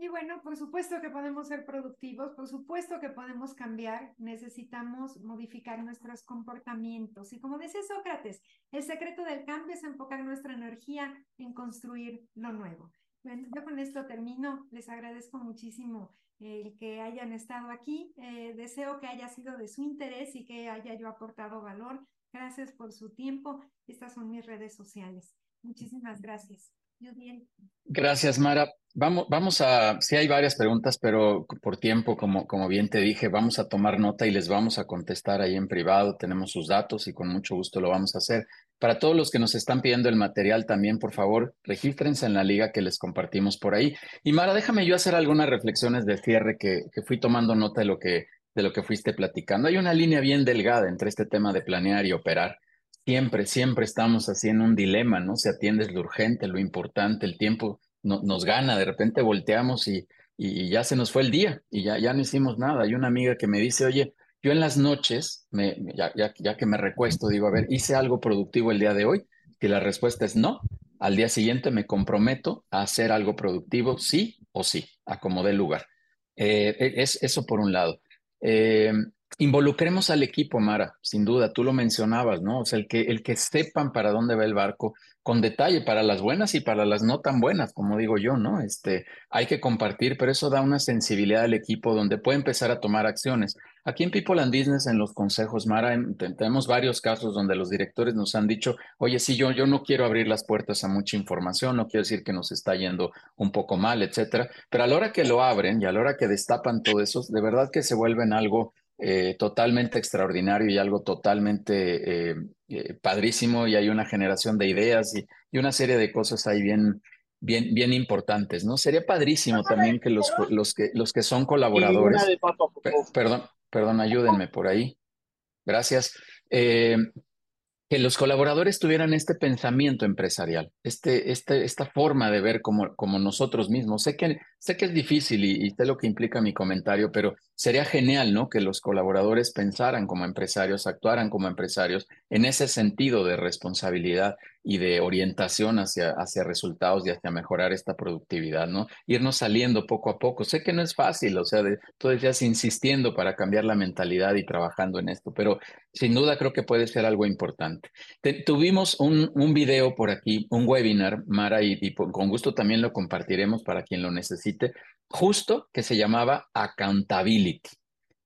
Y bueno, por supuesto que podemos ser productivos, por supuesto que podemos cambiar, necesitamos modificar nuestros comportamientos. Y como decía Sócrates, el secreto del cambio es enfocar nuestra energía en construir lo nuevo. Bueno, yo con esto termino. Les agradezco muchísimo el que hayan estado aquí. Eh, deseo que haya sido de su interés y que haya yo aportado valor. Gracias por su tiempo. Estas son mis redes sociales. Muchísimas gracias. Yudiel. Gracias, Mara. Vamos, vamos a, sí hay varias preguntas, pero por tiempo, como, como bien te dije, vamos a tomar nota y les vamos a contestar ahí en privado. Tenemos sus datos y con mucho gusto lo vamos a hacer. Para todos los que nos están pidiendo el material también, por favor, regístrense en la liga que les compartimos por ahí. Y Mara, déjame yo hacer algunas reflexiones de cierre que, que fui tomando nota de lo que, de lo que fuiste platicando. Hay una línea bien delgada entre este tema de planear y operar. Siempre, siempre estamos así en un dilema, ¿no? Se atiende lo urgente, lo importante, el tiempo no, nos gana, de repente volteamos y, y ya se nos fue el día y ya, ya no hicimos nada. Hay una amiga que me dice, oye, yo en las noches, me, ya, ya, que me recuesto, digo, a ver, ¿hice algo productivo el día de hoy? Y la respuesta es no. Al día siguiente me comprometo a hacer algo productivo, sí o sí, a como dé lugar. Eh, es eso por un lado. Eh, involucremos al equipo, Mara, sin duda, tú lo mencionabas, ¿no? O sea, el que, el que sepan para dónde va el barco con detalle, para las buenas y para las no tan buenas, como digo yo, ¿no? Este, hay que compartir, pero eso da una sensibilidad al equipo donde puede empezar a tomar acciones. Aquí en People and Business, en los consejos, Mara, tenemos varios casos donde los directores nos han dicho, oye, sí, yo, yo no quiero abrir las puertas a mucha información, no quiero decir que nos está yendo un poco mal, etcétera, pero a la hora que lo abren y a la hora que destapan todo eso, de verdad que se vuelven algo eh, totalmente extraordinario y algo totalmente eh, eh, padrísimo y hay una generación de ideas y, y, una serie de cosas ahí bien, bien, bien importantes, ¿no? Sería padrísimo también que los, los, que, los que son colaboradores, perdón, perdón, ayúdenme por ahí. Gracias. Eh, que los colaboradores tuvieran este pensamiento empresarial, este, este, esta forma de ver como, como nosotros mismos. Sé que, sé que es difícil y, y sé lo que implica mi comentario, pero sería genial, ¿no? Que los colaboradores pensaran como empresarios, actuaran como empresarios en ese sentido de responsabilidad y de orientación hacia, hacia resultados y hacia mejorar esta productividad, ¿no? Irnos saliendo poco a poco. Sé que no es fácil, o sea, de, tú decías insistiendo para cambiar la mentalidad y trabajando en esto, pero sin duda creo que puede ser algo importante. Te, tuvimos un, un video por aquí, un webinar, Mara, y, con gusto también lo compartiremos para quien lo necesite, justo que se llamaba Accountability.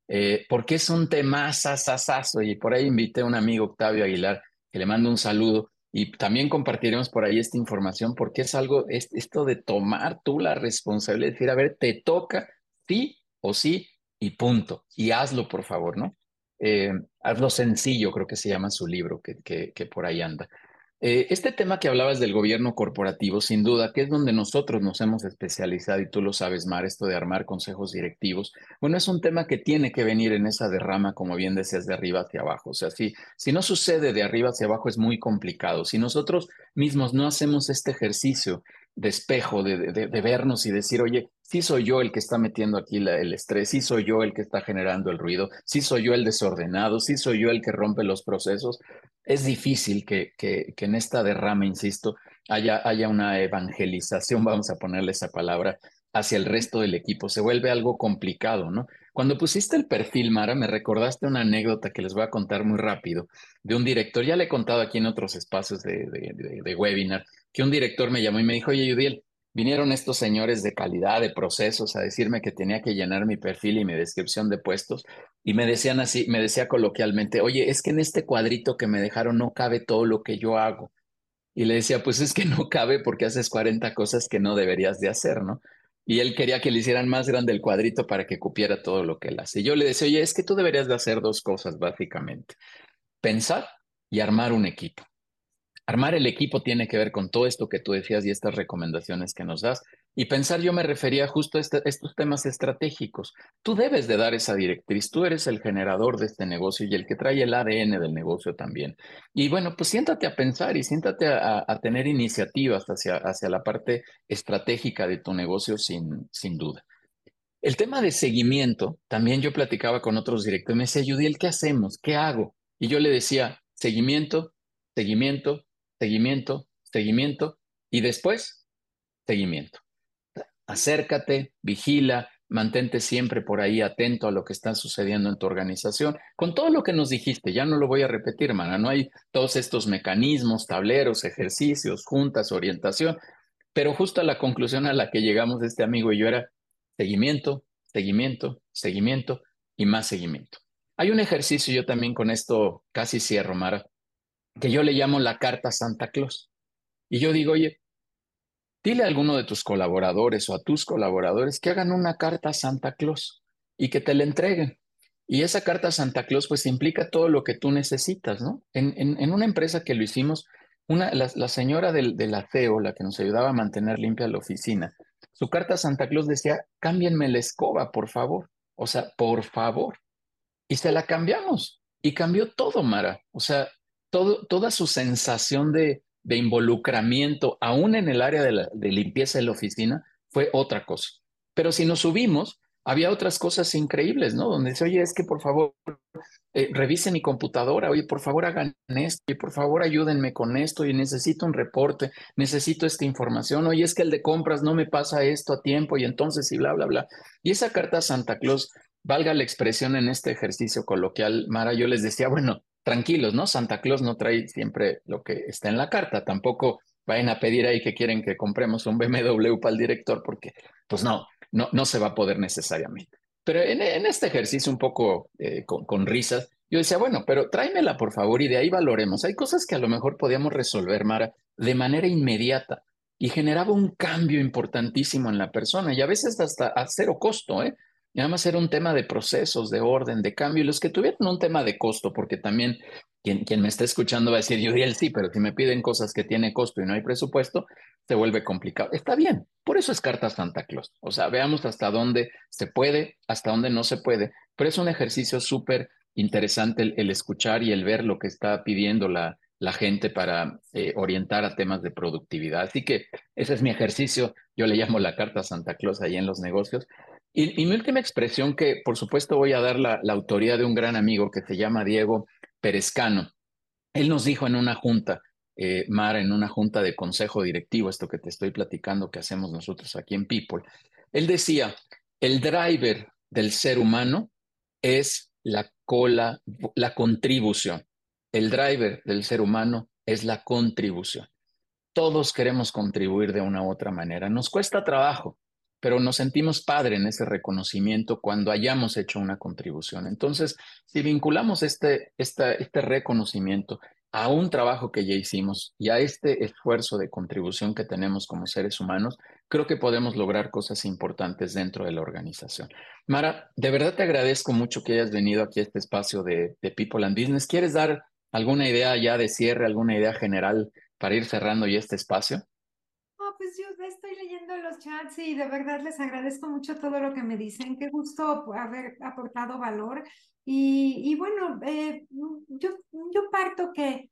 Eh, porque es un tema sasasazo y por ahí invité a un amigo, Octavio Aguilar, que le mando un saludo y también compartiremos por ahí esta información porque es algo, es, esto de tomar tú la responsabilidad, de decir, a ver, te toca sí o sí y punto. Y hazlo, por favor, ¿no? Eh, hazlo sencillo, creo que se llama su libro, que, que, que por ahí anda. Eh, este tema que hablabas del gobierno corporativo, sin duda, que es donde nosotros nos hemos especializado, y tú lo sabes, Mar, esto de armar consejos directivos, bueno, es un tema que tiene que venir en esa derrama, como bien decías, de arriba hacia abajo. O sea, si, si no sucede de arriba hacia abajo es muy complicado. Si nosotros mismos no hacemos este ejercicio de espejo, de, vernos y decir, oye, sí soy yo el que está metiendo aquí el estrés, sí soy yo el que está generando el ruido, sí soy yo el desordenado, sí soy yo el que rompe los procesos. Es difícil que, que, en esta derrama, insisto, haya, haya una evangelización, vamos a ponerle esa palabra, hacia el resto del equipo. Se vuelve algo complicado, ¿no? Cuando pusiste el perfil, Mara, me recordaste una anécdota que les voy a contar muy rápido de un director, ya le he contado aquí en otros espacios de, de webinar, que un director me llamó y me dijo, oye, Yudiel, vinieron estos señores de calidad, de procesos, a decirme que tenía que llenar mi perfil y mi descripción de puestos, y me decían así, me decía coloquialmente, oye, es que en este cuadrito que me dejaron no cabe todo lo que yo hago. Y le decía, pues es que no cabe porque haces 40 cosas que no deberías de hacer, ¿no? Y él quería que le hicieran más grande el cuadrito para que cupiera todo lo que él hace. Y yo le decía, oye, es que tú deberías de hacer dos cosas, básicamente. Pensar y armar un equipo. Armar el equipo tiene que ver con todo esto que tú decías y estas recomendaciones que nos das. Y pensar, yo me refería justo a este, estos temas estratégicos. Tú debes de dar esa directriz, tú eres el generador de este negocio y el que trae el ADN del negocio también. Y bueno, pues siéntate a pensar y siéntate a, tener iniciativas hacia, hacia la parte estratégica de tu negocio sin, sin duda. El tema de seguimiento, también yo platicaba con otros directores, me decía, Judiel, ¿qué hacemos? ¿Qué hago? Y yo le decía, seguimiento, seguimiento, seguimiento, seguimiento y después seguimiento. Acércate, vigila, mantente siempre por ahí atento a lo que está sucediendo en tu organización, con todo lo que nos dijiste, ya no lo voy a repetir, hermana, no hay todos estos mecanismos, tableros, ejercicios, juntas, orientación, pero justo a la conclusión a la que llegamos este amigo y yo era seguimiento, seguimiento, seguimiento y más seguimiento. Hay un ejercicio, yo también con esto casi cierro, Mara, que yo le llamo la carta Santa Claus. Y yo digo, oye, dile a alguno de tus colaboradores o a tus colaboradores que hagan una carta Santa Claus y que te la entreguen. Y esa carta Santa Claus pues implica todo lo que tú necesitas, ¿no? En, en, una empresa que lo hicimos, una, la, señora del, del aseo, la que nos ayudaba a mantener limpia la oficina, su carta Santa Claus decía, cámbienme la escoba, por favor. O sea, por favor. Y se la cambiamos. Y cambió todo, Mara. O sea, toda su sensación de, involucramiento, aún en el área de, limpieza de la oficina, fue otra cosa. Pero si nos subimos, había otras cosas increíbles, ¿no? Donde dice, oye, es que por favor eh, revisen mi computadora, oye, por favor hagan esto, y por favor ayúdenme con esto, y necesito un reporte, necesito esta información, oye, es que el de compras no me pasa esto a tiempo, y entonces, y bla, bla, bla. Y esa carta a Santa Claus, valga la expresión en este ejercicio coloquial, Mara, yo les decía, bueno, tranquilos, ¿no? Santa Claus no trae siempre lo que está en la carta, tampoco vayan a pedir ahí que quieren que compremos un BMW para el director, porque pues no, no, se va a poder necesariamente. Pero en, en este ejercicio un poco eh, con, con, risas, yo decía, bueno, pero tráemela por favor y de ahí valoremos. Hay cosas que a lo mejor podíamos resolver, Mara, de manera inmediata y generaba un cambio importantísimo en la persona y a veces hasta a cero costo, ¿eh? Y además era un tema de procesos, de orden, de cambio. Y los que tuvieron un tema de costo, porque también quien, quien me está escuchando va a decir, Yuriel, sí, pero si me piden cosas que tienen costo y no hay presupuesto, se vuelve complicado. Está bien, por eso es carta Santa Claus. O sea, veamos hasta dónde se puede, hasta dónde no se puede. Pero es un ejercicio súper interesante el, escuchar y el ver lo que está pidiendo la, la gente para eh, orientar a temas de productividad. Así que ese es mi ejercicio. Yo le llamo la carta Santa Claus ahí en los negocios. Y, mi última expresión, que por supuesto voy a dar la, la, autoría de un gran amigo que se llama Diego Perezcano. Él nos dijo en una junta, eh, Mara, en una junta de consejo directivo, esto que te estoy platicando que hacemos nosotros aquí en People, él decía, el driver del ser humano es la cola, la contribución. El driver del ser humano es la contribución. Todos queremos contribuir de una u otra manera. Nos cuesta trabajo, pero nos sentimos padre en ese reconocimiento cuando hayamos hecho una contribución. Entonces, si vinculamos este, este, este reconocimiento a un trabajo que ya hicimos y a este esfuerzo de contribución que tenemos como seres humanos, creo que podemos lograr cosas importantes dentro de la organización. Mara, de verdad te agradezco mucho que hayas venido aquí a este espacio de, de People and Business. ¿Quieres dar alguna idea ya de cierre, alguna idea general para ir cerrando ya este espacio? pues yo estoy leyendo los chats y de verdad les agradezco mucho todo lo que me dicen. Qué gusto haber aportado valor. Y, y bueno, eh, yo, yo parto que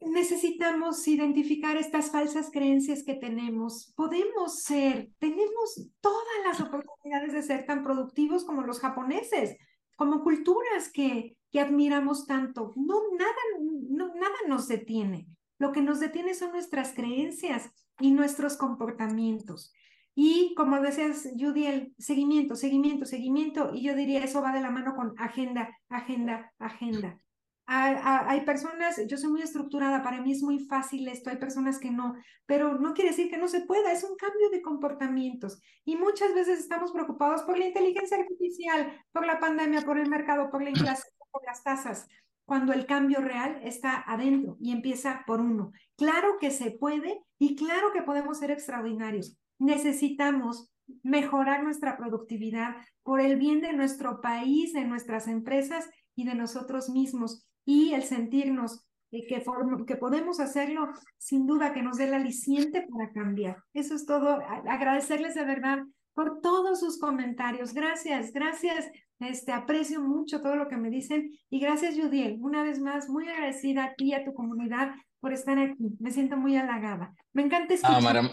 necesitamos identificar estas falsas creencias que tenemos. Podemos ser, tenemos todas las oportunidades de ser tan productivos como los japoneses, como culturas que, que admiramos tanto. No, nada, no, nada nos detiene. Lo que nos detiene son nuestras creencias y nuestros comportamientos. Y como decías, Judy, el seguimiento, seguimiento, seguimiento, y yo diría eso va de la mano con agenda, agenda, agenda. Hay, personas, yo soy muy estructurada, para mí es muy fácil esto, hay personas que no, pero no quiere decir que no se pueda, es un cambio de comportamientos. Y muchas veces estamos preocupados por la inteligencia artificial, por la pandemia, por el mercado, por la inflación, por las tasas cuando el cambio real está adentro y empieza por uno. Claro que se puede y claro que podemos ser extraordinarios. Necesitamos mejorar nuestra productividad por el bien de nuestro país, de nuestras empresas y de nosotros mismos y el sentirnos y que, podemos hacerlo sin duda, que nos dé el aliciente para cambiar. Eso es todo. Agradecerles de verdad por todos sus comentarios. Gracias, gracias. Este, aprecio mucho todo lo que me dicen y gracias, Judiel. Una vez más, muy agradecida a ti y a tu comunidad por estar aquí. Me siento muy halagada. Me encanta ah, escuchar.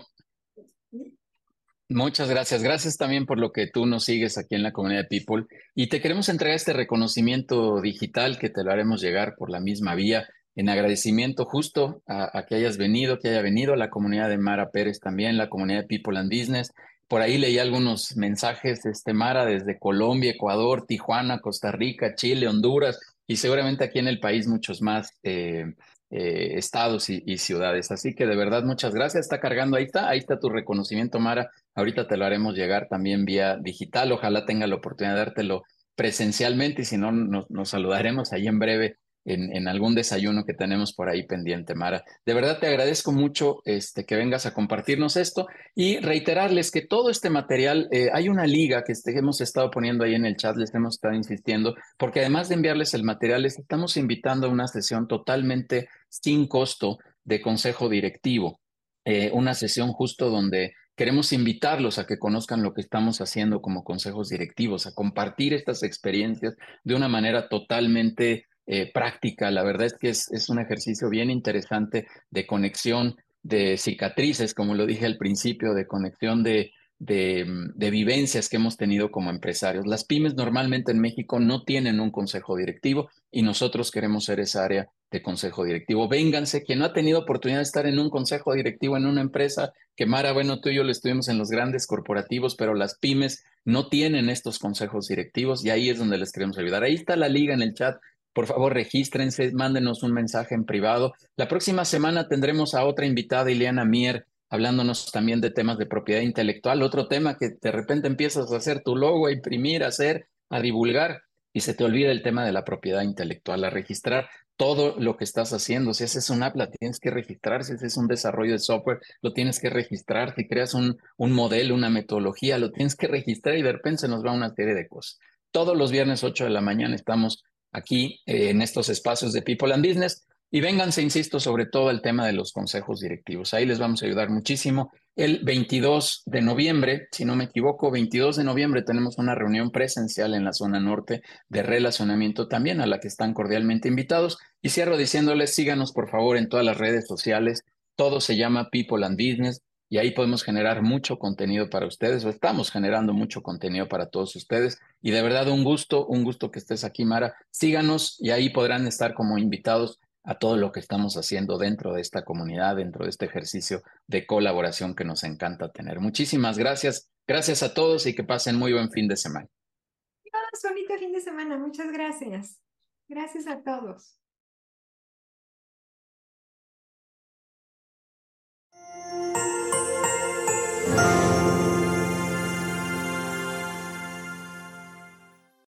Muchas gracias. Gracias también por lo que tú nos sigues aquí en la comunidad de People. Y te queremos entregar este reconocimiento digital que te lo haremos llegar por la misma vía en agradecimiento justo a, que hayas venido, que haya venido a la comunidad de Mara Pérez también, la comunidad de People and Business. Por ahí leí algunos mensajes, este Mara, desde Colombia, Ecuador, Tijuana, Costa Rica, Chile, Honduras y seguramente aquí en el país muchos más eh, eh, estados y, y, ciudades. Así que de verdad muchas gracias. Está cargando, ahí está, ahí está tu reconocimiento, Mara. Ahorita te lo haremos llegar también vía digital. Ojalá tenga la oportunidad de dártelo presencialmente y si no, nos, nos saludaremos ahí en breve en, algún desayuno que tenemos por ahí pendiente, Mara. De verdad te agradezco mucho este, que vengas a compartirnos esto y reiterarles que todo este material, eh, hay una liga que este, hemos estado poniendo ahí en el chat, les hemos estado insistiendo, porque además de enviarles el material, les estamos invitando a una sesión totalmente sin costo de consejo directivo. Eh, una sesión justo donde queremos invitarlos a que conozcan lo que estamos haciendo como consejos directivos, a compartir estas experiencias de una manera totalmente eh, práctica. La verdad es que es, es un ejercicio bien interesante de conexión de cicatrices, como lo dije al principio, de conexión de, mm, de, vivencias que hemos tenido como empresarios. Las pymes normalmente en México no tienen un consejo directivo y nosotros queremos ser esa área de consejo directivo. Vénganse, quien no ha tenido oportunidad de estar en un consejo directivo en una empresa, que Mara, bueno, tú y yo lo estuvimos en los grandes corporativos, pero las pymes no tienen estos consejos directivos y ahí es donde les queremos ayudar. Ahí está la liga en el chat por favor, regístrense, mándenos un mensaje en privado. La próxima semana tendremos a otra invitada, Ileana Mier, hablándonos también de temas de propiedad intelectual. Otro tema que de repente empiezas a hacer tu logo, a imprimir, a hacer, a divulgar y se te olvida el tema de la propiedad intelectual, a registrar todo lo que estás haciendo. Si haces una app, la tienes que registrar. Si haces un desarrollo de software, lo tienes que registrar. Si creas un, un modelo, una metodología, lo tienes que registrar y de repente se nos va una serie de cosas. Todos los viernes 8 de la mañana estamos aquí eh, en estos espacios de People and Business. Y vénganse, insisto, sobre todo el tema de los consejos directivos. Ahí les vamos a ayudar muchísimo. El 22 de noviembre, si no me equivoco, 22 de noviembre tenemos una reunión presencial en la zona norte de relacionamiento también a la que están cordialmente invitados. Y cierro diciéndoles, síganos por favor en todas las redes sociales. Todo se llama People and Business y ahí podemos generar mucho contenido para ustedes o estamos generando mucho contenido para todos ustedes. Y de verdad un gusto, un gusto que estés aquí, Mara. Síganos y ahí podrán estar como invitados a todo lo que estamos haciendo dentro de esta comunidad, dentro de este ejercicio de colaboración que nos encanta tener. Muchísimas gracias. Gracias a todos y que pasen muy buen fin de semana. bonito fin de semana. Muchas gracias. Gracias a todos. Música